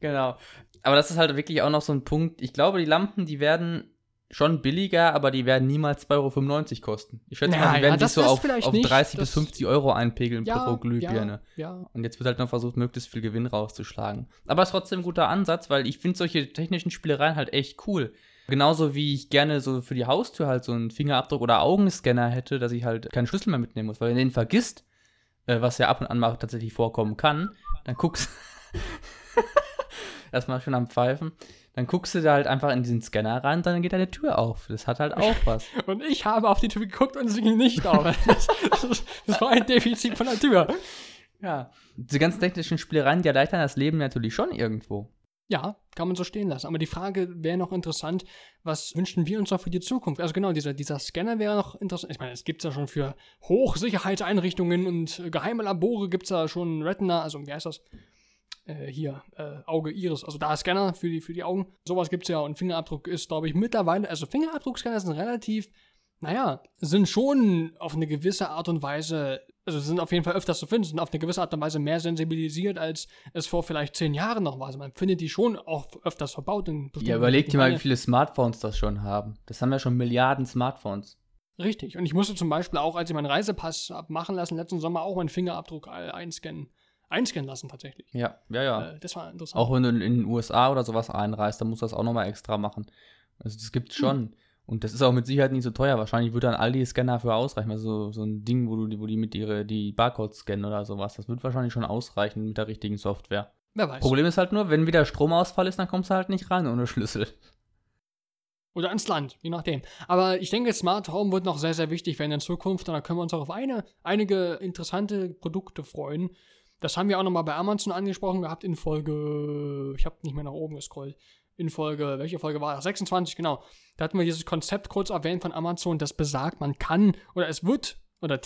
Genau. Aber das ist halt wirklich auch noch so ein Punkt. Ich glaube, die Lampen, die werden schon billiger, aber die werden niemals 2,95 Euro kosten. Ich schätze naja, mal, die werden ja, sich so auf, auf 30 bis 50 Euro einpegeln ja, pro Glühbirne. Ja, ja. Und jetzt wird halt noch versucht, möglichst viel Gewinn rauszuschlagen. Aber es ist trotzdem ein guter Ansatz, weil ich finde solche technischen Spielereien halt echt cool. Genauso wie ich gerne so für die Haustür halt so einen Fingerabdruck oder Augenscanner hätte, dass ich halt keinen Schlüssel mehr mitnehmen muss. Weil wenn du den vergisst, äh, was ja ab und an mal tatsächlich vorkommen kann, dann guckst erstmal schon am Pfeifen, dann guckst du da halt einfach in diesen Scanner rein, dann geht deine Tür auf. Das hat halt auch was. und ich habe auf die Tür geguckt und sie ging nicht auf. das, das, das war ein Defizit von der Tür. Ja, diese ganzen technischen Spielereien, die erleichtern das Leben natürlich schon irgendwo. Ja, kann man so stehen lassen. Aber die Frage wäre noch interessant, was wünschen wir uns noch für die Zukunft? Also genau, dieser, dieser Scanner wäre noch interessant. Ich meine, es gibt es ja schon für Hochsicherheitseinrichtungen und geheime Labore gibt es ja schon Retina, also wie heißt das? Äh, hier, äh, Auge, Iris, also da Scanner für die, für die Augen. Sowas gibt es ja und Fingerabdruck ist, glaube ich, mittlerweile, also Fingerabdruckscanner sind relativ, naja, sind schon auf eine gewisse Art und Weise also sind auf jeden Fall öfters zu finden, sind auf eine gewisse Art und Weise mehr sensibilisiert, als es vor vielleicht zehn Jahren noch war. Also man findet die schon auch öfters verbaut. In ja, überleg dir mal, wie viele Smartphones das schon haben. Das haben ja schon Milliarden Smartphones. Richtig. Und ich musste zum Beispiel auch, als ich meinen Reisepass machen lassen, letzten Sommer auch meinen Fingerabdruck einscannen. Einscannen lassen tatsächlich. Ja, ja, ja. Äh, das war interessant. Auch wenn du in den USA oder sowas einreist, dann musst du das auch nochmal extra machen. Also das gibt's schon. Hm. Und das ist auch mit Sicherheit nicht so teuer. Wahrscheinlich würde dann Aldi-Scanner für ausreichen. Also so ein Ding, wo, du, wo die mit ihre die Barcodes scannen oder sowas. Das wird wahrscheinlich schon ausreichen mit der richtigen Software. Wer weiß. Problem ist halt nur, wenn wieder Stromausfall ist, dann kommst du halt nicht rein ohne Schlüssel. Oder ins Land, je nachdem. Aber ich denke, Smart Home wird noch sehr, sehr wichtig werden in Zukunft. Und da können wir uns auch auf eine, einige interessante Produkte freuen. Das haben wir auch nochmal bei Amazon angesprochen gehabt in Folge. Ich habe nicht mehr nach oben gescrollt in Folge, welche Folge war das? 26, genau. Da hatten wir dieses Konzept kurz erwähnt von Amazon, das besagt, man kann oder es wird oder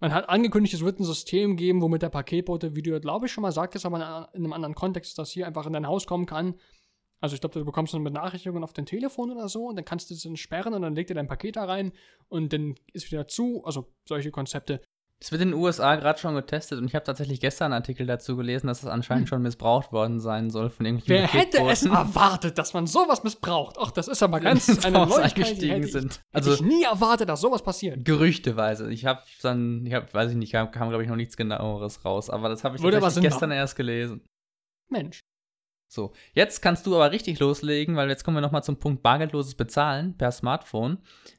man hat angekündigt, es wird ein System geben, womit der Paketbote, wie du glaube ich schon mal sagtest, aber in einem anderen Kontext, dass hier einfach in dein Haus kommen kann. Also ich glaube, du bekommst dann Benachrichtigungen auf dein Telefon oder so und dann kannst du es dann sperren und dann legt er dein Paket da rein und dann ist wieder zu. Also solche Konzepte. Es wird in den USA gerade schon getestet und ich habe tatsächlich gestern einen Artikel dazu gelesen, dass es anscheinend hm. schon missbraucht worden sein soll von irgendwelchen Wer hätte es erwartet, dass man sowas missbraucht? Ach, das ist aber ganz eine Neuigkeit, die hätte ich, sind. Also hätte ich nie erwartet, dass sowas passiert. Gerüchteweise. Ich habe dann, ich habe, weiß ich nicht, kam, kam glaube ich noch nichts genaueres raus, aber das habe ich tatsächlich gestern machen. erst gelesen. Mensch. So, jetzt kannst du aber richtig loslegen, weil jetzt kommen wir nochmal zum Punkt bargeldloses Bezahlen per Smartphone.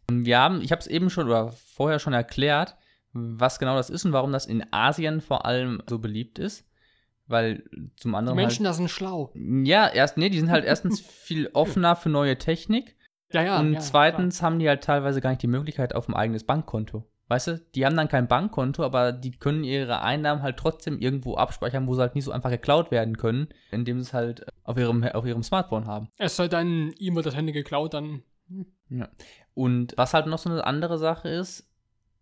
Wir haben, ich habe es eben schon oder vorher schon erklärt, was genau das ist und warum das in Asien vor allem so beliebt ist. Weil zum anderen. Die Menschen halt, da sind schlau. Ja, erst, nee, die sind halt erstens viel offener für neue Technik. Ja, ja. Und ja, zweitens klar. haben die halt teilweise gar nicht die Möglichkeit auf ein eigenes Bankkonto. Weißt du, die haben dann kein Bankkonto, aber die können ihre Einnahmen halt trotzdem irgendwo abspeichern, wo sie halt nicht so einfach geklaut werden können, indem sie es halt auf ihrem, auf ihrem Smartphone haben. Es sei denn, ihm wird das Handy geklaut, dann. Hm. Ja. Und was halt noch so eine andere Sache ist,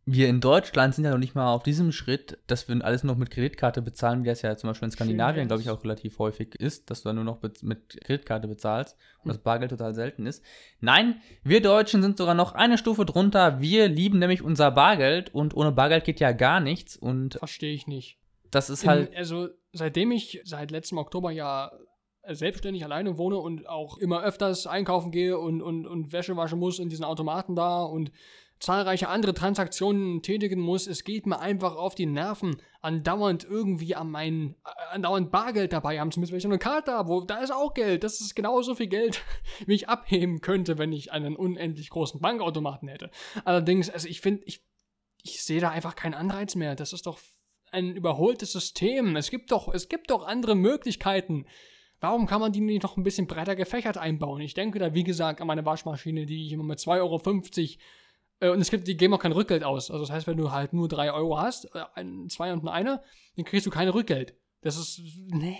wir in Deutschland sind ja noch nicht mal auf diesem Schritt, dass wir alles noch mit Kreditkarte bezahlen, wie das ja zum Beispiel in Skandinavien, glaube ich, auch relativ häufig ist, dass du dann nur noch mit Kreditkarte bezahlst und das Bargeld total selten ist. Nein, wir Deutschen sind sogar noch eine Stufe drunter. Wir lieben nämlich unser Bargeld und ohne Bargeld geht ja gar nichts. Und verstehe ich nicht. Das ist halt. In, also seitdem ich seit letztem Oktober ja selbstständig alleine wohne und auch immer öfters einkaufen gehe und, und, und Wäsche waschen muss in diesen Automaten da und zahlreiche andere Transaktionen tätigen muss. Es geht mir einfach auf die Nerven, andauernd irgendwie an mein, äh, andauernd Bargeld dabei haben zu müssen, wenn ich eine Karte habe, wo, da ist auch Geld. Das ist genauso viel Geld, wie ich abheben könnte, wenn ich einen unendlich großen Bankautomaten hätte. Allerdings, also ich finde, ich, ich sehe da einfach keinen Anreiz mehr. Das ist doch ein überholtes System. Es gibt doch, es gibt doch andere Möglichkeiten. Warum kann man die nicht noch ein bisschen breiter gefächert einbauen? Ich denke da, wie gesagt, an meine Waschmaschine, die ich immer mit 2,50 Euro und es gibt, die geben auch kein Rückgeld aus. Also das heißt, wenn du halt nur 3 Euro hast, äh, ein, zwei und ein einer, dann kriegst du kein Rückgeld. Das ist. Nee.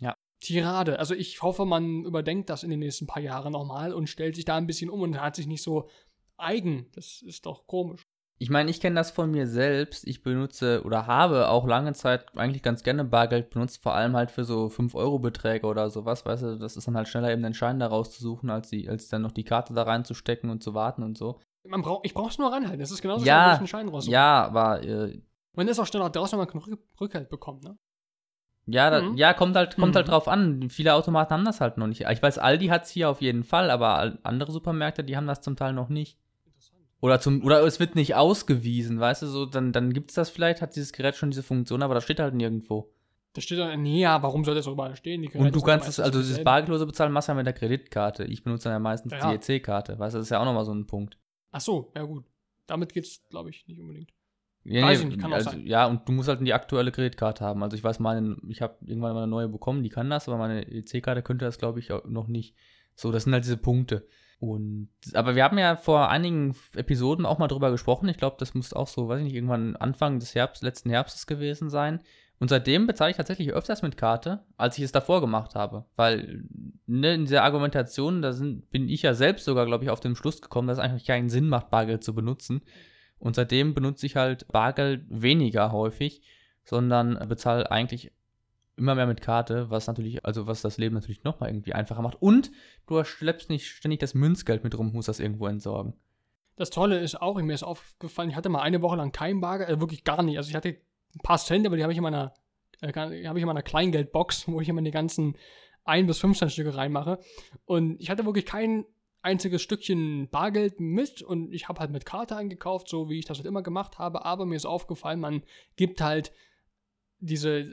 Ja. Tirade. Also ich hoffe, man überdenkt das in den nächsten paar Jahren nochmal und stellt sich da ein bisschen um und hat sich nicht so eigen. Das ist doch komisch. Ich meine, ich kenne das von mir selbst. Ich benutze oder habe auch lange Zeit eigentlich ganz gerne Bargeld benutzt, vor allem halt für so 5-Euro-Beträge oder sowas. Weißt du, das ist dann halt schneller eben den Schein da rauszusuchen, als, die, als dann noch die Karte da reinzustecken und zu warten und so. Man brauch, ich brauch's nur ranhalten. Das ist genauso ja, schnell, einen Schein raussuche. Ja, aber. Äh, man ist auch schneller draußen, wenn man keinen Rückhalt bekommt, ne? Ja, da, mhm. ja, kommt halt, kommt mhm. halt drauf an. Viele Automaten haben das halt noch nicht. Ich weiß, Aldi hat es hier auf jeden Fall, aber andere Supermärkte, die haben das zum Teil noch nicht. Oder, zum, oder es wird nicht ausgewiesen, weißt du, so, dann, dann gibt es das vielleicht, hat dieses Gerät schon diese Funktion, aber das steht halt nirgendwo. Das steht dann, nee, ja, warum soll das überall stehen? und du kannst es, also dieses bargeldlose Bezahlen machst du ja mit der Kreditkarte. Ich benutze dann ja meistens ja, die EC-Karte, weißt du, das ist ja auch nochmal so ein Punkt. Ach so, ja gut. Damit geht's, glaube ich, nicht unbedingt. Ja, weiß nee, ich nicht, kann also, auch sein. Ja, und du musst halt die aktuelle Kreditkarte haben. Also ich weiß, meine, ich habe irgendwann mal eine neue bekommen, die kann das, aber meine EC-Karte könnte das, glaube ich, noch nicht. So, das sind halt diese Punkte. Und, aber wir haben ja vor einigen Episoden auch mal drüber gesprochen. Ich glaube, das muss auch so, weiß ich nicht, irgendwann Anfang des Herbst, letzten Herbstes gewesen sein. Und seitdem bezahle ich tatsächlich öfters mit Karte, als ich es davor gemacht habe. Weil ne, in dieser Argumentation, da sind, bin ich ja selbst sogar, glaube ich, auf den Schluss gekommen, dass es eigentlich keinen Sinn macht, Bargeld zu benutzen. Und seitdem benutze ich halt Bargeld weniger häufig, sondern bezahle eigentlich immer mehr mit Karte, was natürlich, also was das Leben natürlich nochmal irgendwie einfacher macht. Und du schleppst nicht ständig das Münzgeld mit rum, musst das irgendwo entsorgen. Das Tolle ist auch, mir ist aufgefallen, ich hatte mal eine Woche lang kein Bargeld, also wirklich gar nicht. Also ich hatte ein paar Cent, aber die habe ich in meiner, äh, habe ich in meiner Kleingeldbox, wo ich immer die ganzen 1 bis 15 Stücke reinmache. Und ich hatte wirklich kein einziges Stückchen Bargeld mit und ich habe halt mit Karte eingekauft, so wie ich das halt immer gemacht habe. Aber mir ist aufgefallen, man gibt halt diese,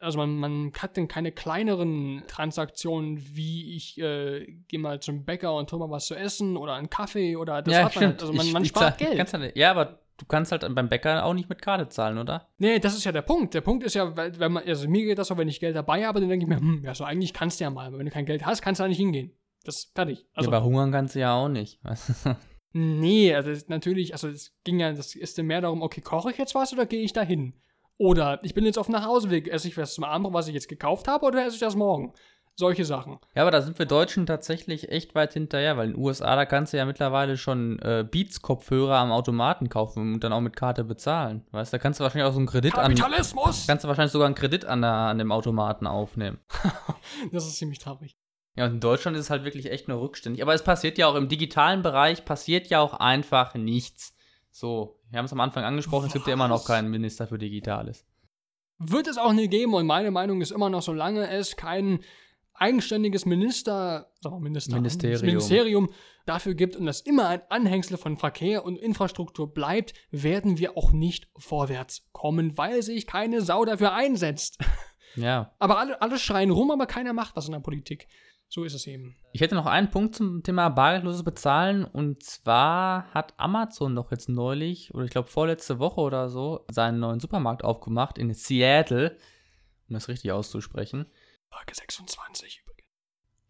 also man, man hat dann keine kleineren Transaktionen, wie ich äh, gehe mal zum Bäcker und hole mal was zu essen oder einen Kaffee oder das ja, hat man, halt, also man, man ich, spart ich Geld. Halt, ja, aber du kannst halt beim Bäcker auch nicht mit Karte zahlen, oder? Nee, das ist ja der Punkt. Der Punkt ist ja, wenn man, also mir geht das so, wenn ich Geld dabei habe, dann denke ich mir, hm, ja, so eigentlich kannst du ja mal, aber wenn du kein Geld hast, kannst du da nicht hingehen. Das ist fertig. Also, ja, aber hungern kannst du ja auch nicht. nee, also natürlich, also es ging ja, das ist mehr darum, okay, koche ich jetzt was oder gehe ich da hin? Oder ich bin jetzt auf dem Nachhauseweg, esse ich was zum Abend, was ich jetzt gekauft habe, oder esse ich das morgen? solche Sachen. Ja, aber da sind wir Deutschen tatsächlich echt weit hinterher, weil in den USA, da kannst du ja mittlerweile schon äh, Beats-Kopfhörer am Automaten kaufen und dann auch mit Karte bezahlen. Weißt du, da kannst du wahrscheinlich auch so einen Kredit Kapitalismus! an. Kannst du wahrscheinlich sogar einen Kredit an, der, an dem Automaten aufnehmen. das ist ziemlich traurig. Ja, und in Deutschland ist es halt wirklich echt nur rückständig. Aber es passiert ja auch im digitalen Bereich, passiert ja auch einfach nichts. So, wir haben es am Anfang angesprochen, Was? es gibt ja immer noch keinen Minister für Digitales. Wird es auch nie geben und meine Meinung ist immer noch, solange es keinen eigenständiges Minister, sagen wir Minister, Ministerium. Ministerium dafür gibt und das immer ein Anhängsel von Verkehr und Infrastruktur bleibt, werden wir auch nicht vorwärts kommen, weil sich keine Sau dafür einsetzt. Ja. Aber alle, alle schreien rum, aber keiner macht was in der Politik. So ist es eben. Ich hätte noch einen Punkt zum Thema bargeldloses Bezahlen und zwar hat Amazon doch jetzt neulich, oder ich glaube vorletzte Woche oder so, seinen neuen Supermarkt aufgemacht in Seattle, um das richtig auszusprechen. Folge 26 übrigens.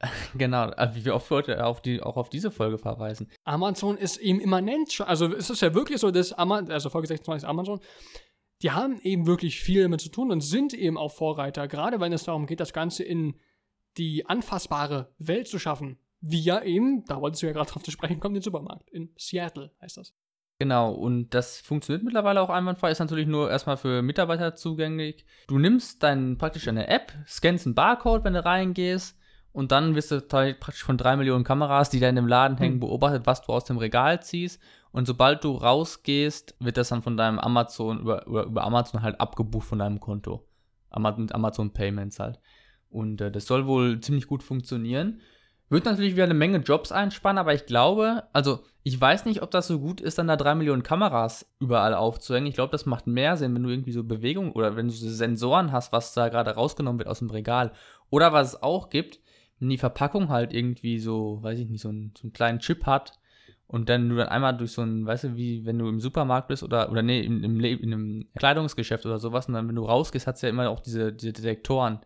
Genau, also wie oft wollte er auf die, auch auf diese Folge verweisen. Amazon ist eben immanent, also es ist ja wirklich so, dass Amazon, also Folge 26 ist Amazon, die haben eben wirklich viel damit zu tun und sind eben auch Vorreiter, gerade wenn es darum geht, das Ganze in die anfassbare Welt zu schaffen. Wie ja eben, da wolltest du ja gerade drauf zu sprechen kommen, den Supermarkt. In Seattle heißt das. Genau, und das funktioniert mittlerweile auch einwandfrei, ist natürlich nur erstmal für Mitarbeiter zugänglich. Du nimmst dann praktisch eine App, scannst einen Barcode, wenn du reingehst, und dann wirst du praktisch von drei Millionen Kameras, die da in dem Laden hängen, hm. beobachtet, was du aus dem Regal ziehst. Und sobald du rausgehst, wird das dann von deinem Amazon, über, über, über Amazon halt abgebucht von deinem Konto. Amazon Payments halt. Und äh, das soll wohl ziemlich gut funktionieren. Wird natürlich wieder eine Menge Jobs einspannen, aber ich glaube, also ich weiß nicht, ob das so gut ist, dann da drei Millionen Kameras überall aufzuhängen. Ich glaube, das macht mehr Sinn, wenn du irgendwie so Bewegung oder wenn du so Sensoren hast, was da gerade rausgenommen wird aus dem Regal. Oder was es auch gibt, wenn die Verpackung halt irgendwie so, weiß ich nicht, so, ein, so einen kleinen Chip hat und dann du dann einmal durch so ein, weißt du, wie wenn du im Supermarkt bist oder, oder nee, in, in, in einem Kleidungsgeschäft oder sowas und dann, wenn du rausgehst, hast du ja immer auch diese, diese Detektoren,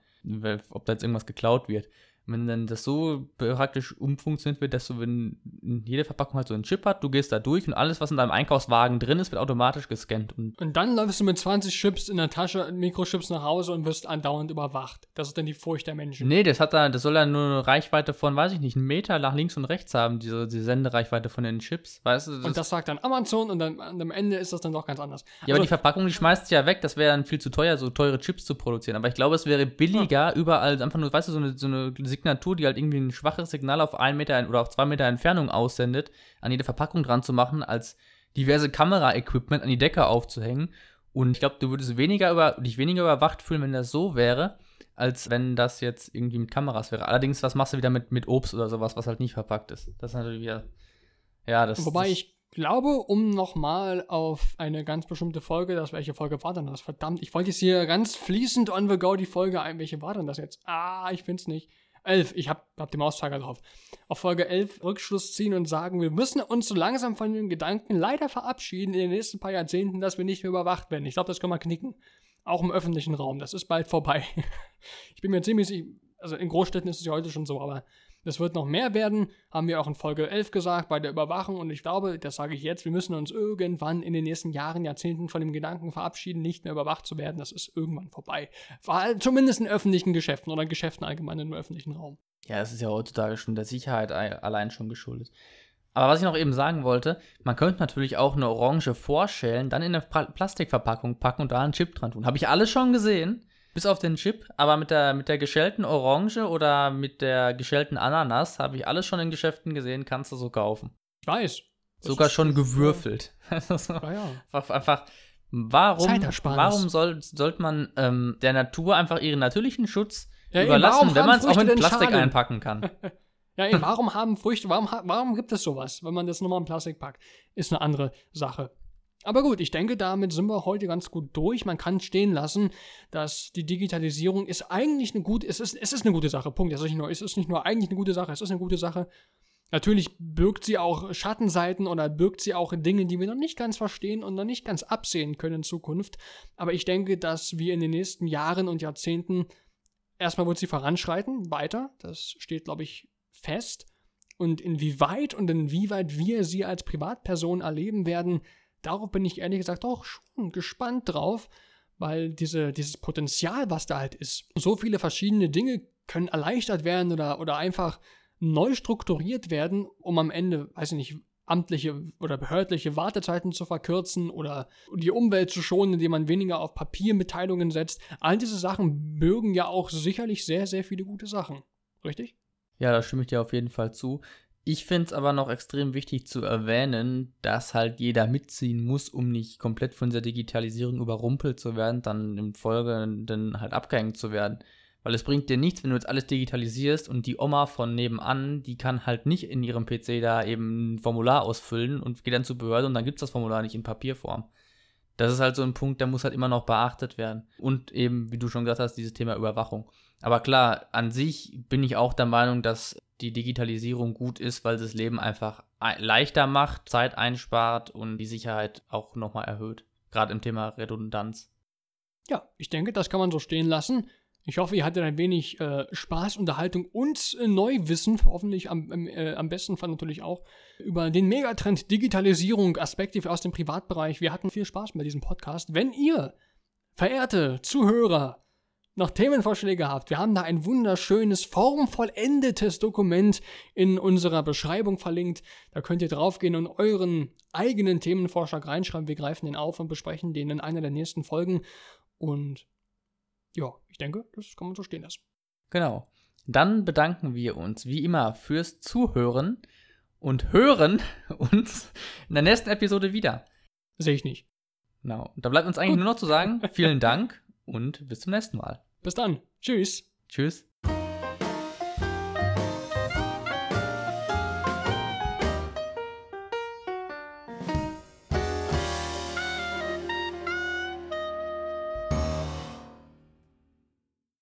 ob da jetzt irgendwas geklaut wird wenn dann das so praktisch umfunktioniert wird, dass du, wenn jede Verpackung halt so einen Chip hat, du gehst da durch und alles, was in deinem Einkaufswagen drin ist, wird automatisch gescannt. Und, und dann läufst du mit 20 Chips in der Tasche, Mikrochips nach Hause und wirst andauernd überwacht. Das ist dann die Furcht der Menschen. Nee, das hat da, das soll dann nur eine Reichweite von, weiß ich nicht, einen Meter nach links und rechts haben, diese, diese Sendereichweite von den Chips, weißt du? Das und das sagt dann Amazon und dann am Ende ist das dann doch ganz anders. Ja, also, aber die Verpackung, die schmeißt ja weg, das wäre dann viel zu teuer, so teure Chips zu produzieren. Aber ich glaube, es wäre billiger, ja. überall einfach nur, weißt du, so eine, so eine Signatur, die halt irgendwie ein schwaches Signal auf einen Meter oder auf zwei Meter Entfernung aussendet, an jede Verpackung dran zu machen, als diverse Kamera-Equipment an die Decke aufzuhängen. Und ich glaube, du würdest weniger über, dich weniger überwacht fühlen, wenn das so wäre, als wenn das jetzt irgendwie mit Kameras wäre. Allerdings, was machst du wieder mit, mit Obst oder sowas, was halt nicht verpackt ist? Das ist natürlich wieder. Ja, das Wobei das, ich glaube, um nochmal auf eine ganz bestimmte Folge, das welche Folge war denn das? Verdammt, ich wollte jetzt hier ganz fließend on the go die Folge ein. Welche war denn das jetzt? Ah, ich find's nicht. 11, ich habe hab den Mauszeiger drauf, auf Folge 11 Rückschluss ziehen und sagen, wir müssen uns so langsam von den Gedanken leider verabschieden in den nächsten paar Jahrzehnten, dass wir nicht mehr überwacht werden. Ich glaube, das können wir knicken. Auch im öffentlichen Raum. Das ist bald vorbei. ich bin mir ziemlich sicher, also in Großstädten ist es ja heute schon so, aber es wird noch mehr werden, haben wir auch in Folge 11 gesagt, bei der Überwachung. Und ich glaube, das sage ich jetzt, wir müssen uns irgendwann in den nächsten Jahren, Jahrzehnten von dem Gedanken verabschieden, nicht mehr überwacht zu werden. Das ist irgendwann vorbei. Zumindest in öffentlichen Geschäften oder Geschäften allgemein im öffentlichen Raum. Ja, es ist ja heutzutage schon der Sicherheit allein schon geschuldet. Aber was ich noch eben sagen wollte, man könnte natürlich auch eine Orange vorschälen, dann in eine Plastikverpackung packen und da einen Chip dran tun. Habe ich alles schon gesehen. Bis auf den Chip, aber mit der, mit der geschälten Orange oder mit der geschälten Ananas habe ich alles schon in Geschäften gesehen, kannst du so kaufen. Ich weiß. Sogar schon gewürfelt. Ja, ja. einfach, einfach, warum, warum soll, sollte man ähm, der Natur einfach ihren natürlichen Schutz ja, überlassen, wenn man es auch in Plastik Schaden? einpacken kann? ja, eben, warum haben Früchte, warum, warum gibt es sowas, wenn man das nochmal in Plastik packt? Ist eine andere Sache. Aber gut, ich denke, damit sind wir heute ganz gut durch. Man kann stehen lassen, dass die Digitalisierung ist eigentlich eine gute, es ist, es ist eine gute Sache. Punkt. Es ist, nicht nur, es ist nicht nur eigentlich eine gute Sache, es ist eine gute Sache. Natürlich birgt sie auch Schattenseiten oder birgt sie auch Dinge, die wir noch nicht ganz verstehen und noch nicht ganz absehen können in Zukunft. Aber ich denke, dass wir in den nächsten Jahren und Jahrzehnten erstmal wird sie voranschreiten, weiter. Das steht, glaube ich, fest. Und inwieweit und inwieweit wir sie als Privatperson erleben werden, darauf bin ich ehrlich gesagt auch schon gespannt drauf, weil diese, dieses Potenzial, was da halt ist, so viele verschiedene Dinge können erleichtert werden oder, oder einfach neu strukturiert werden, um am Ende, weiß ich nicht, amtliche oder behördliche Wartezeiten zu verkürzen oder die Umwelt zu schonen, indem man weniger auf Papiermitteilungen setzt. All diese Sachen bürgen ja auch sicherlich sehr, sehr viele gute Sachen. Richtig? Ja, da stimme ich dir auf jeden Fall zu. Ich finde es aber noch extrem wichtig zu erwähnen, dass halt jeder mitziehen muss, um nicht komplett von dieser Digitalisierung überrumpelt zu werden, dann im Folgenden halt abgehängt zu werden. Weil es bringt dir nichts, wenn du jetzt alles digitalisierst und die Oma von nebenan, die kann halt nicht in ihrem PC da eben ein Formular ausfüllen und geht dann zur Behörde und dann gibt es das Formular nicht in Papierform. Das ist halt so ein Punkt, der muss halt immer noch beachtet werden. Und eben, wie du schon gesagt hast, dieses Thema Überwachung. Aber klar, an sich bin ich auch der Meinung, dass die Digitalisierung gut ist, weil das Leben einfach leichter macht, Zeit einspart und die Sicherheit auch nochmal erhöht. Gerade im Thema Redundanz. Ja, ich denke, das kann man so stehen lassen. Ich hoffe, ihr hattet ein wenig äh, Spaß, Unterhaltung und äh, Neuwissen, hoffentlich am, äh, am besten Fall natürlich auch, über den Megatrend Digitalisierung, Aspekte aus dem Privatbereich. Wir hatten viel Spaß mit diesem Podcast. Wenn ihr, verehrte Zuhörer, noch Themenvorschläge habt, wir haben da ein wunderschönes, formvollendetes Dokument in unserer Beschreibung verlinkt. Da könnt ihr draufgehen und euren eigenen Themenvorschlag reinschreiben. Wir greifen den auf und besprechen den in einer der nächsten Folgen. Und ja, ich denke, das kann man so stehen lassen. Genau. Dann bedanken wir uns wie immer fürs Zuhören und hören uns in der nächsten Episode wieder. Sehe ich nicht. Genau. Da bleibt uns eigentlich nur noch zu sagen, vielen Dank und bis zum nächsten Mal. Bis dann. Tschüss. Tschüss.